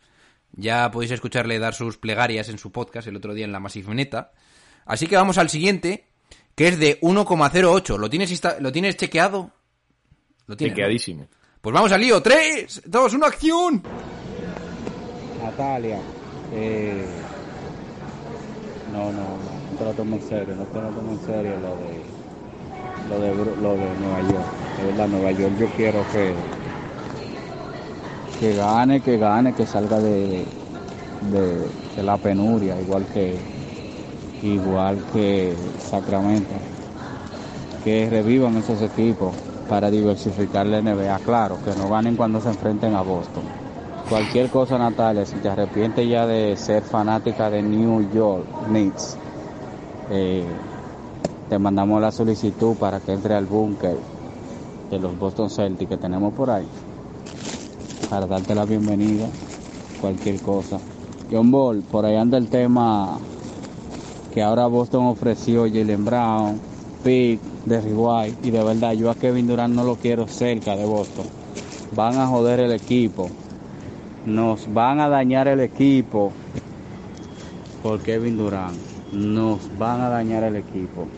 Ya podéis escucharle dar sus plegarias en su podcast el otro día en la Massive Neta. Así que vamos al siguiente, que es de 1,08. ¿Lo tienes, insta- ¿Lo tienes chequeado? Lo tienes. ¿no? Chequeadísimo. Pues vamos al lío. 3, 2, 1, acción. Natalia, eh, no, no, no, no te lo tomo en serio, no te lo tomo en serio lo de, lo de, lo de Nueva York. De verdad, Nueva York yo quiero que, que gane, que gane, que salga de, de, de la penuria, igual que igual que Sacramento. Que revivan esos equipos para diversificar la NBA. Claro, que no ganen cuando se enfrenten a Boston. Cualquier cosa, Natalia, si te arrepientes ya de ser fanática de New York Knicks, eh, te mandamos la solicitud para que entre al búnker de los Boston Celtics que tenemos por ahí, para darte la bienvenida, cualquier cosa. John Ball, por ahí anda el tema que ahora Boston ofreció Jalen Brown, Pick, Derry White, y de verdad yo a Kevin Durant no lo quiero cerca de Boston. Van a joder el equipo, nos van a dañar el equipo por Kevin Durant, nos van a dañar el equipo.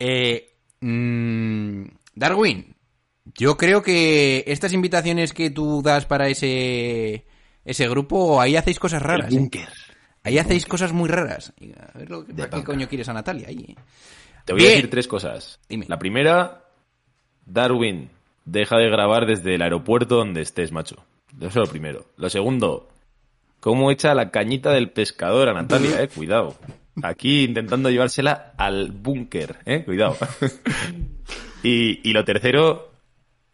Eh, mm, Darwin, yo creo que estas invitaciones que tú das para ese ese grupo, ahí hacéis cosas raras. El ¿eh? Ahí hacéis cosas muy raras. A ver lo que, De ¿para qué coño quieres a Natalia ahí. Te voy a decir tres cosas. Dime. La primera, Darwin, deja de grabar desde el aeropuerto donde estés, macho. Eso es lo primero. Lo segundo, cómo echa la cañita del pescador a Natalia, eh. Cuidado. Aquí intentando llevársela al búnker, eh. Cuidado. y, y lo tercero,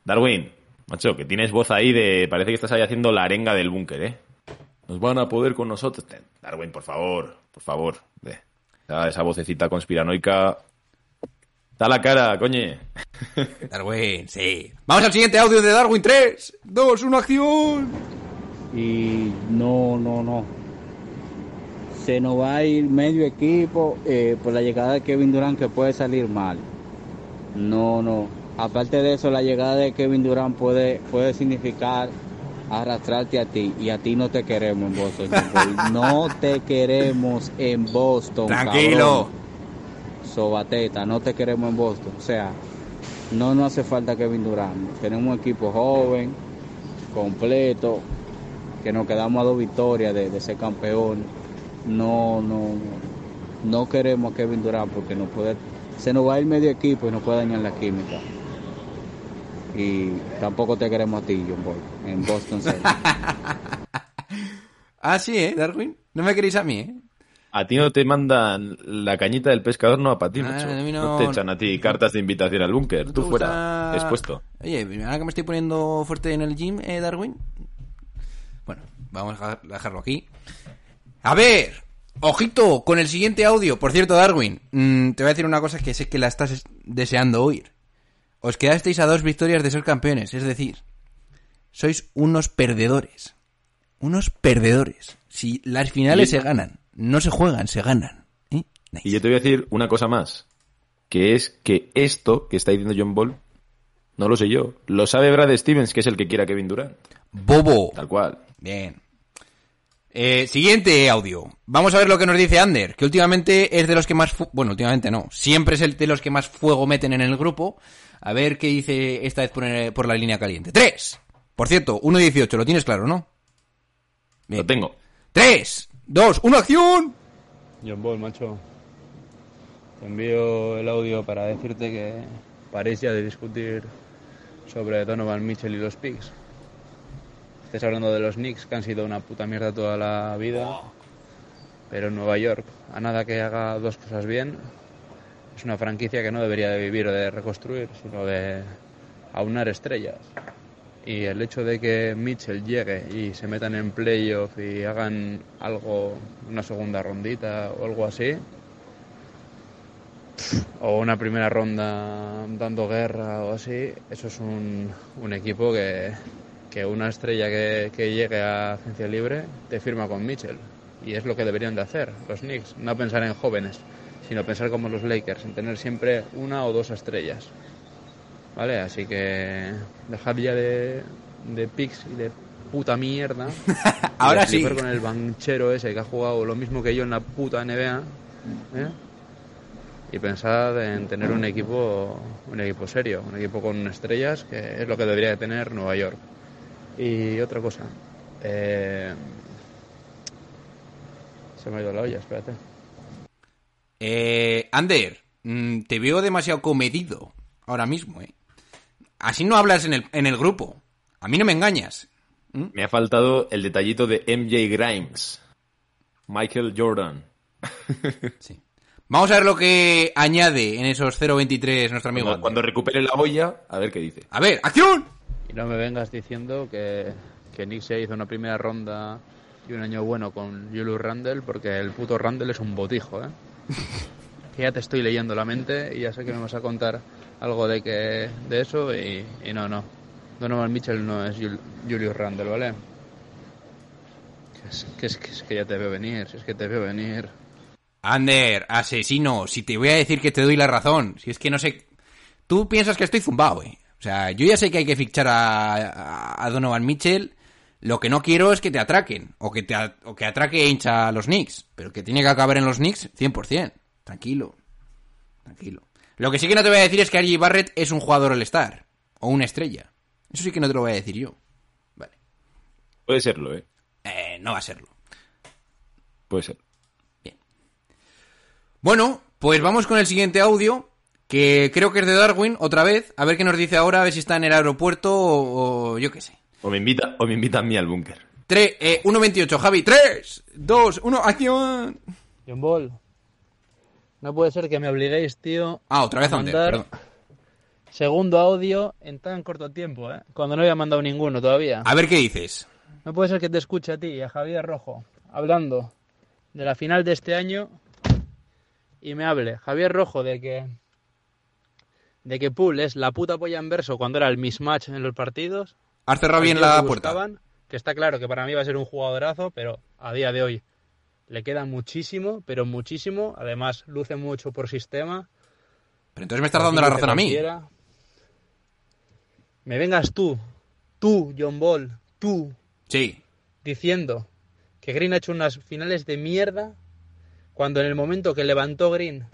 Darwin, macho, que tienes voz ahí de. Parece que estás ahí haciendo la arenga del búnker, eh. Nos van a poder con nosotros. Darwin, por favor, por favor. Ve. Esa- Esa vocecita conspiranoica. Da la cara, coñe. Darwin, sí. Vamos al siguiente audio de Darwin. 3, 2, 1, acción. y no, no, no. Se nos va a ir medio equipo eh, por la llegada de Kevin Durant que puede salir mal. No, no. Aparte de eso, la llegada de Kevin Durant puede, puede significar arrastrarte a ti y a ti no te queremos en Boston. John. No te queremos en Boston. Tranquilo. cabrón. Sobateta, no te queremos en Boston. O sea, no nos hace falta Kevin Durant. Tenemos un equipo joven, completo, que nos quedamos a dos victorias de, de ser campeón. No, no, no queremos a Kevin Durant porque nos puede, se nos va a ir medio equipo y nos puede dañar la química. Y tampoco te queremos a ti, John Boy, en Boston Celtics. Ah, sí, ¿eh, Darwin? No me queréis a mí, ¿eh? A ti no te mandan la cañita del pescador, no, para ti, Ah, a mí no... no- te echan a ti cartas de invitación al búnker. ¿No Tú fuera, gusta- expuesto. Oye, ahora que me estoy poniendo fuerte en el gym, ¿eh, Darwin? Bueno, vamos a dejarlo aquí. A ver, ojito con el siguiente audio. Por cierto, Darwin, mm, te voy a decir una cosa que sé que la estás es- deseando oír. Os quedasteis a dos victorias de ser campeones, es decir, sois unos perdedores. Unos perdedores. Si las finales Y- se ganan, no se juegan, se ganan. ¿eh? Nice. Y yo te voy a decir una cosa más. Que es que esto que está diciendo John Ball, no lo sé yo. Lo sabe Brad Stevens, que es el que quiera Kevin Durant. Bobo. Tal cual. Bien. Eh, siguiente audio. Vamos a ver lo que nos dice Ander, que últimamente es de los que más... Bueno, últimamente no. Siempre es el de los que más fuego meten en el grupo. A ver qué dice esta vez por, eh, por la línea caliente. ¡Tres! Por cierto, 1.18, lo tienes claro, ¿no? Bien. Lo tengo. ¡Tres! ¡Dos! ¡Una acción! John Ball, macho. Te envío el audio para decirte que parece ya de discutir sobre Donovan Mitchell y los Picks. Estás hablando de los Knicks, que han sido una puta mierda toda la vida. Pero en Nueva York, a nada que haga dos cosas bien, es una franquicia que no debería de vivir o de reconstruir, sino de aunar estrellas. Y el hecho de que Mitchell llegue y se metan en playoff y hagan algo, una segunda rondita o algo así, o una primera ronda dando guerra o así, eso es un, equipo que, que una estrella que, que llegue a agencia libre te firma con Mitchell. Y es lo que deberían de hacer los Knicks, no pensar en jóvenes, sino pensar como los Lakers, en tener siempre una o dos estrellas. ¿Vale? Así que dejar ya de, de picks y de puta mierda. Ahora sí. con el banchero ese que ha jugado lo mismo que yo en la puta NBA. ¿eh? Y pensad en tener un equipo, un equipo serio, un equipo con estrellas, que es lo que debería de tener Nueva York. Y otra cosa. eh, se me ha ido la olla, espérate. Eh, Ander, mm, te veo demasiado comedido ahora mismo, ¿eh? Así no hablas en el, en el grupo. A mí no me engañas. Me ha faltado el detallito de MJ Grimes. Michael Jordan. Vamos a ver lo que añade en esos 0.23 nuestro amigo. Cuando, recupere la olla, a ver qué dice. A ver, ¡acción! Y no me vengas diciendo que, que Nick se hizo una primera ronda y un año bueno con Julius Randle, porque el puto Randle es un botijo, ¿eh? ya te estoy leyendo la mente y ya sé que me vas a contar algo de que de eso y, no, no. Donovan Mitchell no es Jul- Julius Randle, ¿vale? Es, que es, que es que ya te veo venir, es que te veo venir. Ander, asesino, si te voy a decir que te doy la razón. Si es que no sé... Tú piensas que estoy zumbado, eh. O sea, yo ya sé que hay que fichar a, a- Donovan Mitchell. Lo que no quiero es que te atraquen. O que, te, o que atraque Ainge a los Knicks. Pero que tiene que acabar en los Knicks 100%. Tranquilo. Tranquilo. Lo que sí que no te voy a decir es que R.J. Barrett es un jugador all-star. O una estrella. Eso sí que no te lo voy a decir yo. Vale. Puede serlo, ¿eh? Eh, no va a serlo. Puede ser. Bueno, pues vamos con el siguiente audio, que creo que es de Darwin, otra vez. A ver qué nos dice ahora, a ver si está en el aeropuerto o, o yo qué sé. O me invita, o me invita a mí al búnker. 3, eh, 1.28, Javi. 3, 2, 1, acción. John Ball, no puede ser que me obliguéis, tío. Ah, otra vez a Ander, mandar perdón. Segundo audio en tan corto tiempo, ¿eh? Cuando no había mandado ninguno todavía. A ver qué dices. No puede ser que te escuche a ti y a Javier Rojo hablando de la final de este año y me hable Javier Rojo de que de que Pool es la puta polla en verso cuando era el mismatch en los partidos. Has cerrado bien la puerta. buscaban, que está claro que para mí va a ser un jugadorazo, pero a día de hoy le queda muchísimo, pero muchísimo. Además, luce mucho por sistema. Pero entonces me estás dando la razón a mí. Me vengas tú, tú, John Ball, tú, Sí. diciendo que Green ha hecho unas finales de mierda cuando en el momento que levantó Green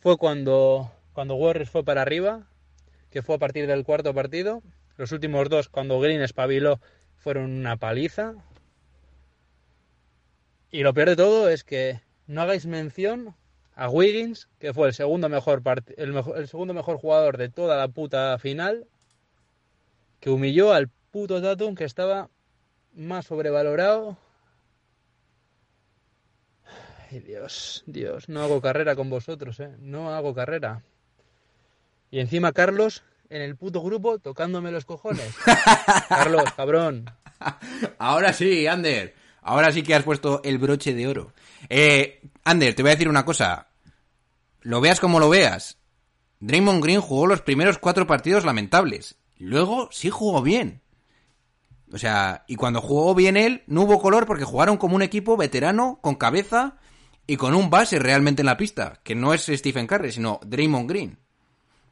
fue cuando, cuando Warriors fue para arriba, que fue a partir del cuarto partido. Los últimos dos, cuando Green espabiló, fueron una paliza. Y lo peor de todo es que no hagáis mención a Wiggins, que fue el segundo mejor, el el segundo mejor jugador de toda la puta final, que humilló al puto Tatum, que estaba más sobrevalorado. Ay, Dios, Dios, no hago carrera con vosotros, ¿eh? No hago carrera. Y encima Carlos en el puto grupo tocándome los cojones. Carlos, cabrón. Ahora sí, Ander. Ahora sí que has puesto el broche de oro. Eh, Ander, te voy a decir una cosa. Lo veas como lo veas. Draymond Green jugó los primeros cuatro partidos lamentables. Luego sí jugó bien. O sea, y cuando jugó bien él, no hubo color porque jugaron como un equipo veterano, con cabeza y con un base realmente en la pista, que no es Stephen Curry, sino Draymond Green.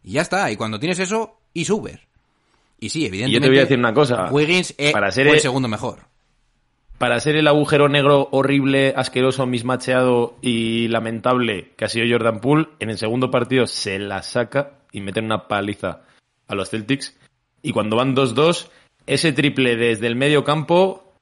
Y ya está, y cuando tienes eso, y Uber. Y sí, Y evidentemente. yo te voy a decir una cosa. Wiggins eh, Para ser fue el- segundo mejor. Para ser el agujero negro horrible, asqueroso, mismacheado y lamentable que ha sido Jordan Poole, en el segundo partido se la saca y mete una paliza a los Celtics. Y cuando van 2-2, ese triple desde el medio campo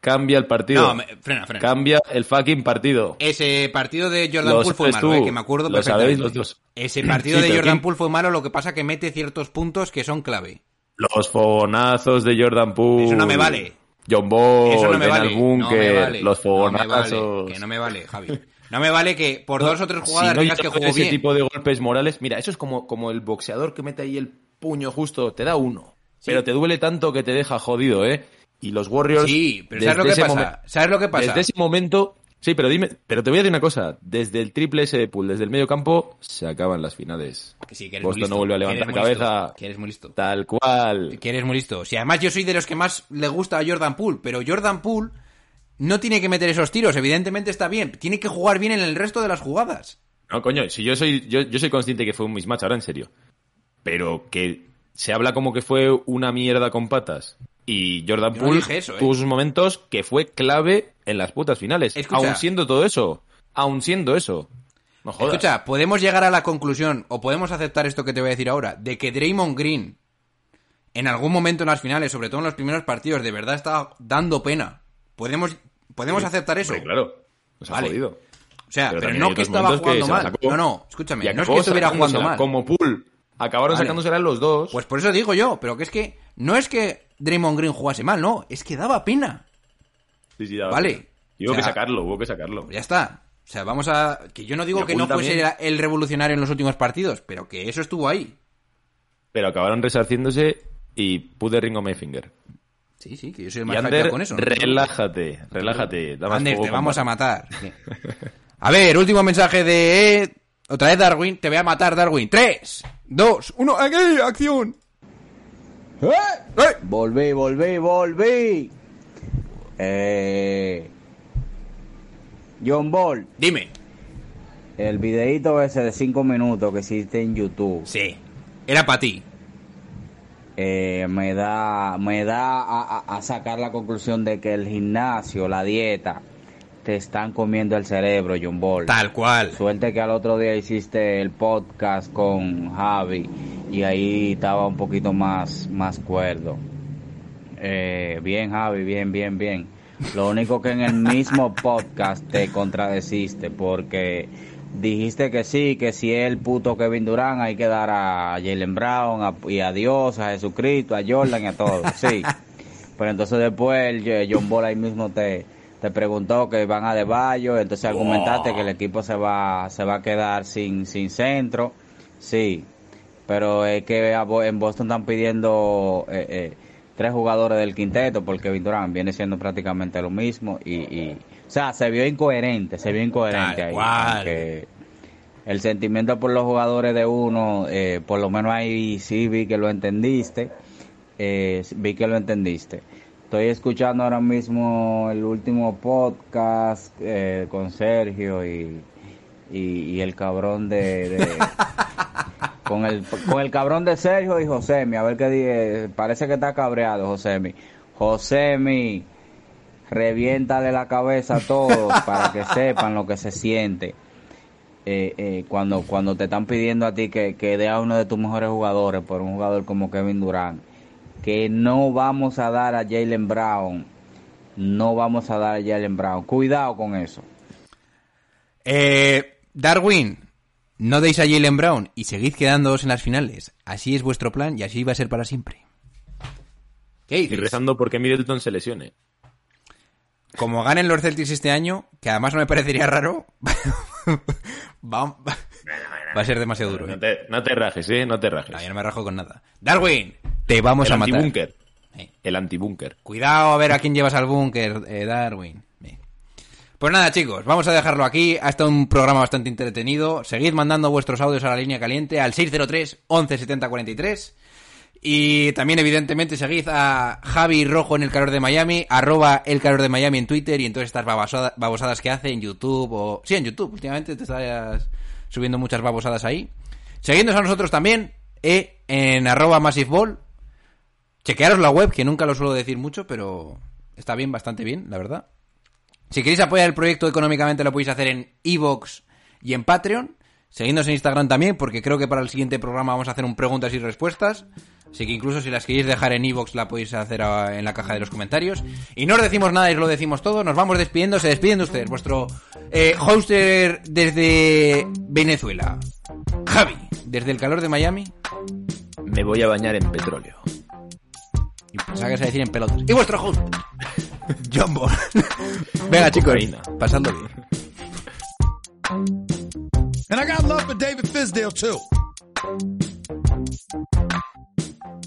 cambia el partido. No, me- frena, frena. Cambia el fucking partido. Ese partido de Jordan Poole fue malo, tú, eh, que me acuerdo lo perfectamente. sabéis los dos. Ese partido Sí, de Jordan. Poole fue malo, lo que pasa que mete ciertos puntos que son clave. Los fogonazos de Jordan Poole. Eso no me vale. John Ball, Eso no me vale. al no me vale. los no fogonazos. vale, que no me vale, Javi. No me vale que por dos o tres Si jugadas no digas que jugó ese bien. tipo de golpes morales, mira, eso es como, como el boxeador que mete ahí el puño justo, te da uno. Pero te duele tanto que te deja jodido, ¿eh? Y los Warriors. Sí, pero ¿sabes lo que pasa? ¿Sabes lo que pasa? Desde ese momento. Sí, pero dime, pero te voy a decir una cosa. Desde el triple ese de pool, desde el medio campo, se acaban las finales. Que sí, que eres muy Boston listo, no vuelve a levantar muy cabeza. que eres muy listo. Tal cual. Que eres muy listo. Si además yo soy de los que más le gusta a Jordan Poole, pero Jordan Poole no tiene que meter esos tiros, evidentemente está bien. Tiene que jugar bien en el resto de las jugadas. No, coño, si yo soy, yo, yo soy consciente que fue un mismatch, ahora en serio. Pero que se habla como que fue una mierda con patas. Y Jordan no Poole dije eso, ¿eh? tuvo sus momentos que fue clave en las putas finales. Escucha. Aún siendo todo eso. Aún siendo eso. No jodas. Escucha, podemos llegar a la conclusión, o podemos aceptar esto que te voy a decir ahora, de que Draymond Green, en algún momento en las finales, sobre todo en los primeros partidos, de verdad está dando pena. ¿Podemos, podemos aceptar eso? Hombre, claro. Nos ha Vale. jodido. O sea, pero, no que estaba que jugando mal. No, no, escúchame, no es que estuviera jugando mal. Como pool. Acabaron Vale. sacándosela los dos. Pues por eso digo yo, pero que es que no es que Draymond Green jugase mal, no, es que daba pena. Sí, sí, daba Vale. pena. Y hubo O sea, que sacarlo, hubo que sacarlo. Pues ya está. O sea, vamos a... Que yo no digo que no fuese también. el revolucionario en los últimos partidos, pero que eso estuvo ahí. Pero acabaron resarciéndose y pude Ringo Mayfinger. Sí, sí, que yo soy el más Ander, con eso. ¿no? relájate, relájate. Ander, te vamos a matar. A ver, último mensaje de. Otra vez Darwin. Te voy a matar, Darwin. Tres, dos, uno. ¡Aquí! ¡Acción! ¡Eh! Volví, volví, volví. Eh, John Ball, Dime. el videíto ese de 5 minutos que hiciste en YouTube, Sí. Era para ti. eh, me da, me da a, a- a sacar la conclusión de que el gimnasio, la dieta, te están comiendo el cerebro, John Ball. Tal cual. Suerte que al otro día hiciste el podcast con Javi y ahí estaba un poquito más, más cuerdo. Eh, bien, Javi, bien, bien, bien. Lo único que en el mismo podcast te contradeciste porque dijiste que sí, que si es el puto Kevin Durant hay que dar a Jalen Brown a- y a Dios, a Jesucristo, a Jordan y a todos. Sí. Pero entonces después el John Ball ahí mismo te, te preguntó que van a De Bayo, entonces argumentaste que el equipo se va, se va a quedar sin, sin centro. Sí, pero es que en Boston están pidiendo eh, eh, tres jugadores del quinteto porque Kevin Durant viene siendo prácticamente lo mismo y, y o sea, se vio incoherente, se vio incoherente Tal ahí. el sentimiento por los jugadores de uno, eh, por lo menos ahí sí vi que lo entendiste, eh, vi que lo entendiste. Estoy escuchando ahora mismo el último podcast eh, con Sergio y, y, y el cabrón de... de- con el, con el cabrón de Sergio y Josemi, a ver qué dice, parece que está cabreado Josemi. Josemi, reviéntale la cabeza a todos para que sepan lo que se siente. Eh, eh, cuando cuando te están pidiendo a ti que, que dé a uno de tus mejores jugadores por un jugador como Kevin Durant, que no vamos a dar a Jalen Brown, no vamos a dar a Jalen Brown. Cuidado con eso. Eh, Darwin, no deis a Jalen Brown y seguid quedándoos en las finales. Así es vuestro plan y así va a ser para siempre. ¿Qué Y rezando porque Middleton se lesione. Como ganen los Celtics este año, que además no me parecería raro, va, va a ser demasiado duro. No ¿eh? te, no te rajes, ¿eh? No te rajes. No, yo no me rajo con nada. Darwin, te vamos el a matar. antibúnker. Eh. El antibúnker. Cuidado a ver a quién llevas al búnker, eh, Darwin. Bien. Pues nada, chicos, vamos a dejarlo aquí. Ha estado un programa bastante entretenido. Seguid mandando vuestros audios a la línea caliente al 603 11 70 43. Y también, evidentemente, seguid a Javi Rojo en el calor de Miami, arroba el calor de Miami en Twitter y en todas estas babasada- babosadas que hace en YouTube o... Sí, en YouTube. Últimamente te estás subiendo muchas babosadas ahí. Seguidnos a nosotros también eh, en arroba Massive Ball. Chequearos la web, que nunca lo suelo decir mucho, pero está bien, bastante bien, la verdad. Si queréis apoyar el proyecto económicamente lo podéis hacer en Evox y en Patreon. Seguidnos en Instagram también, porque creo que para el siguiente programa vamos a hacer un preguntas y respuestas. Así que incluso si las queréis dejar en Evox la podéis hacer en la caja de los comentarios. Y no os decimos nada y os lo decimos todo. Nos vamos despidiendo. Se despiden de ustedes. Vuestro eh, hoster desde Venezuela. Javi, desde el calor de Miami. Me voy a bañar en petróleo. Y pensaba que se decir en pelotas. Y vuestro host, John Ball. Venga, chicos, pasadlo bien. And I got love for David Fisdale too.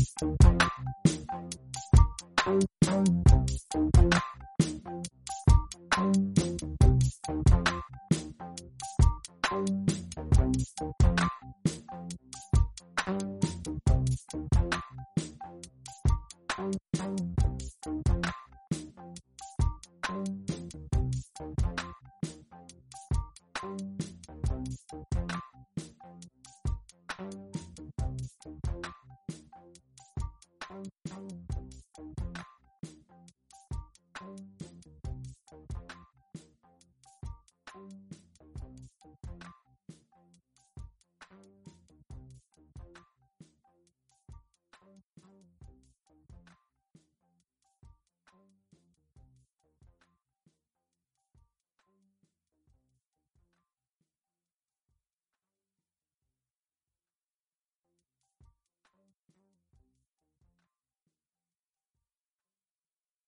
Thank you.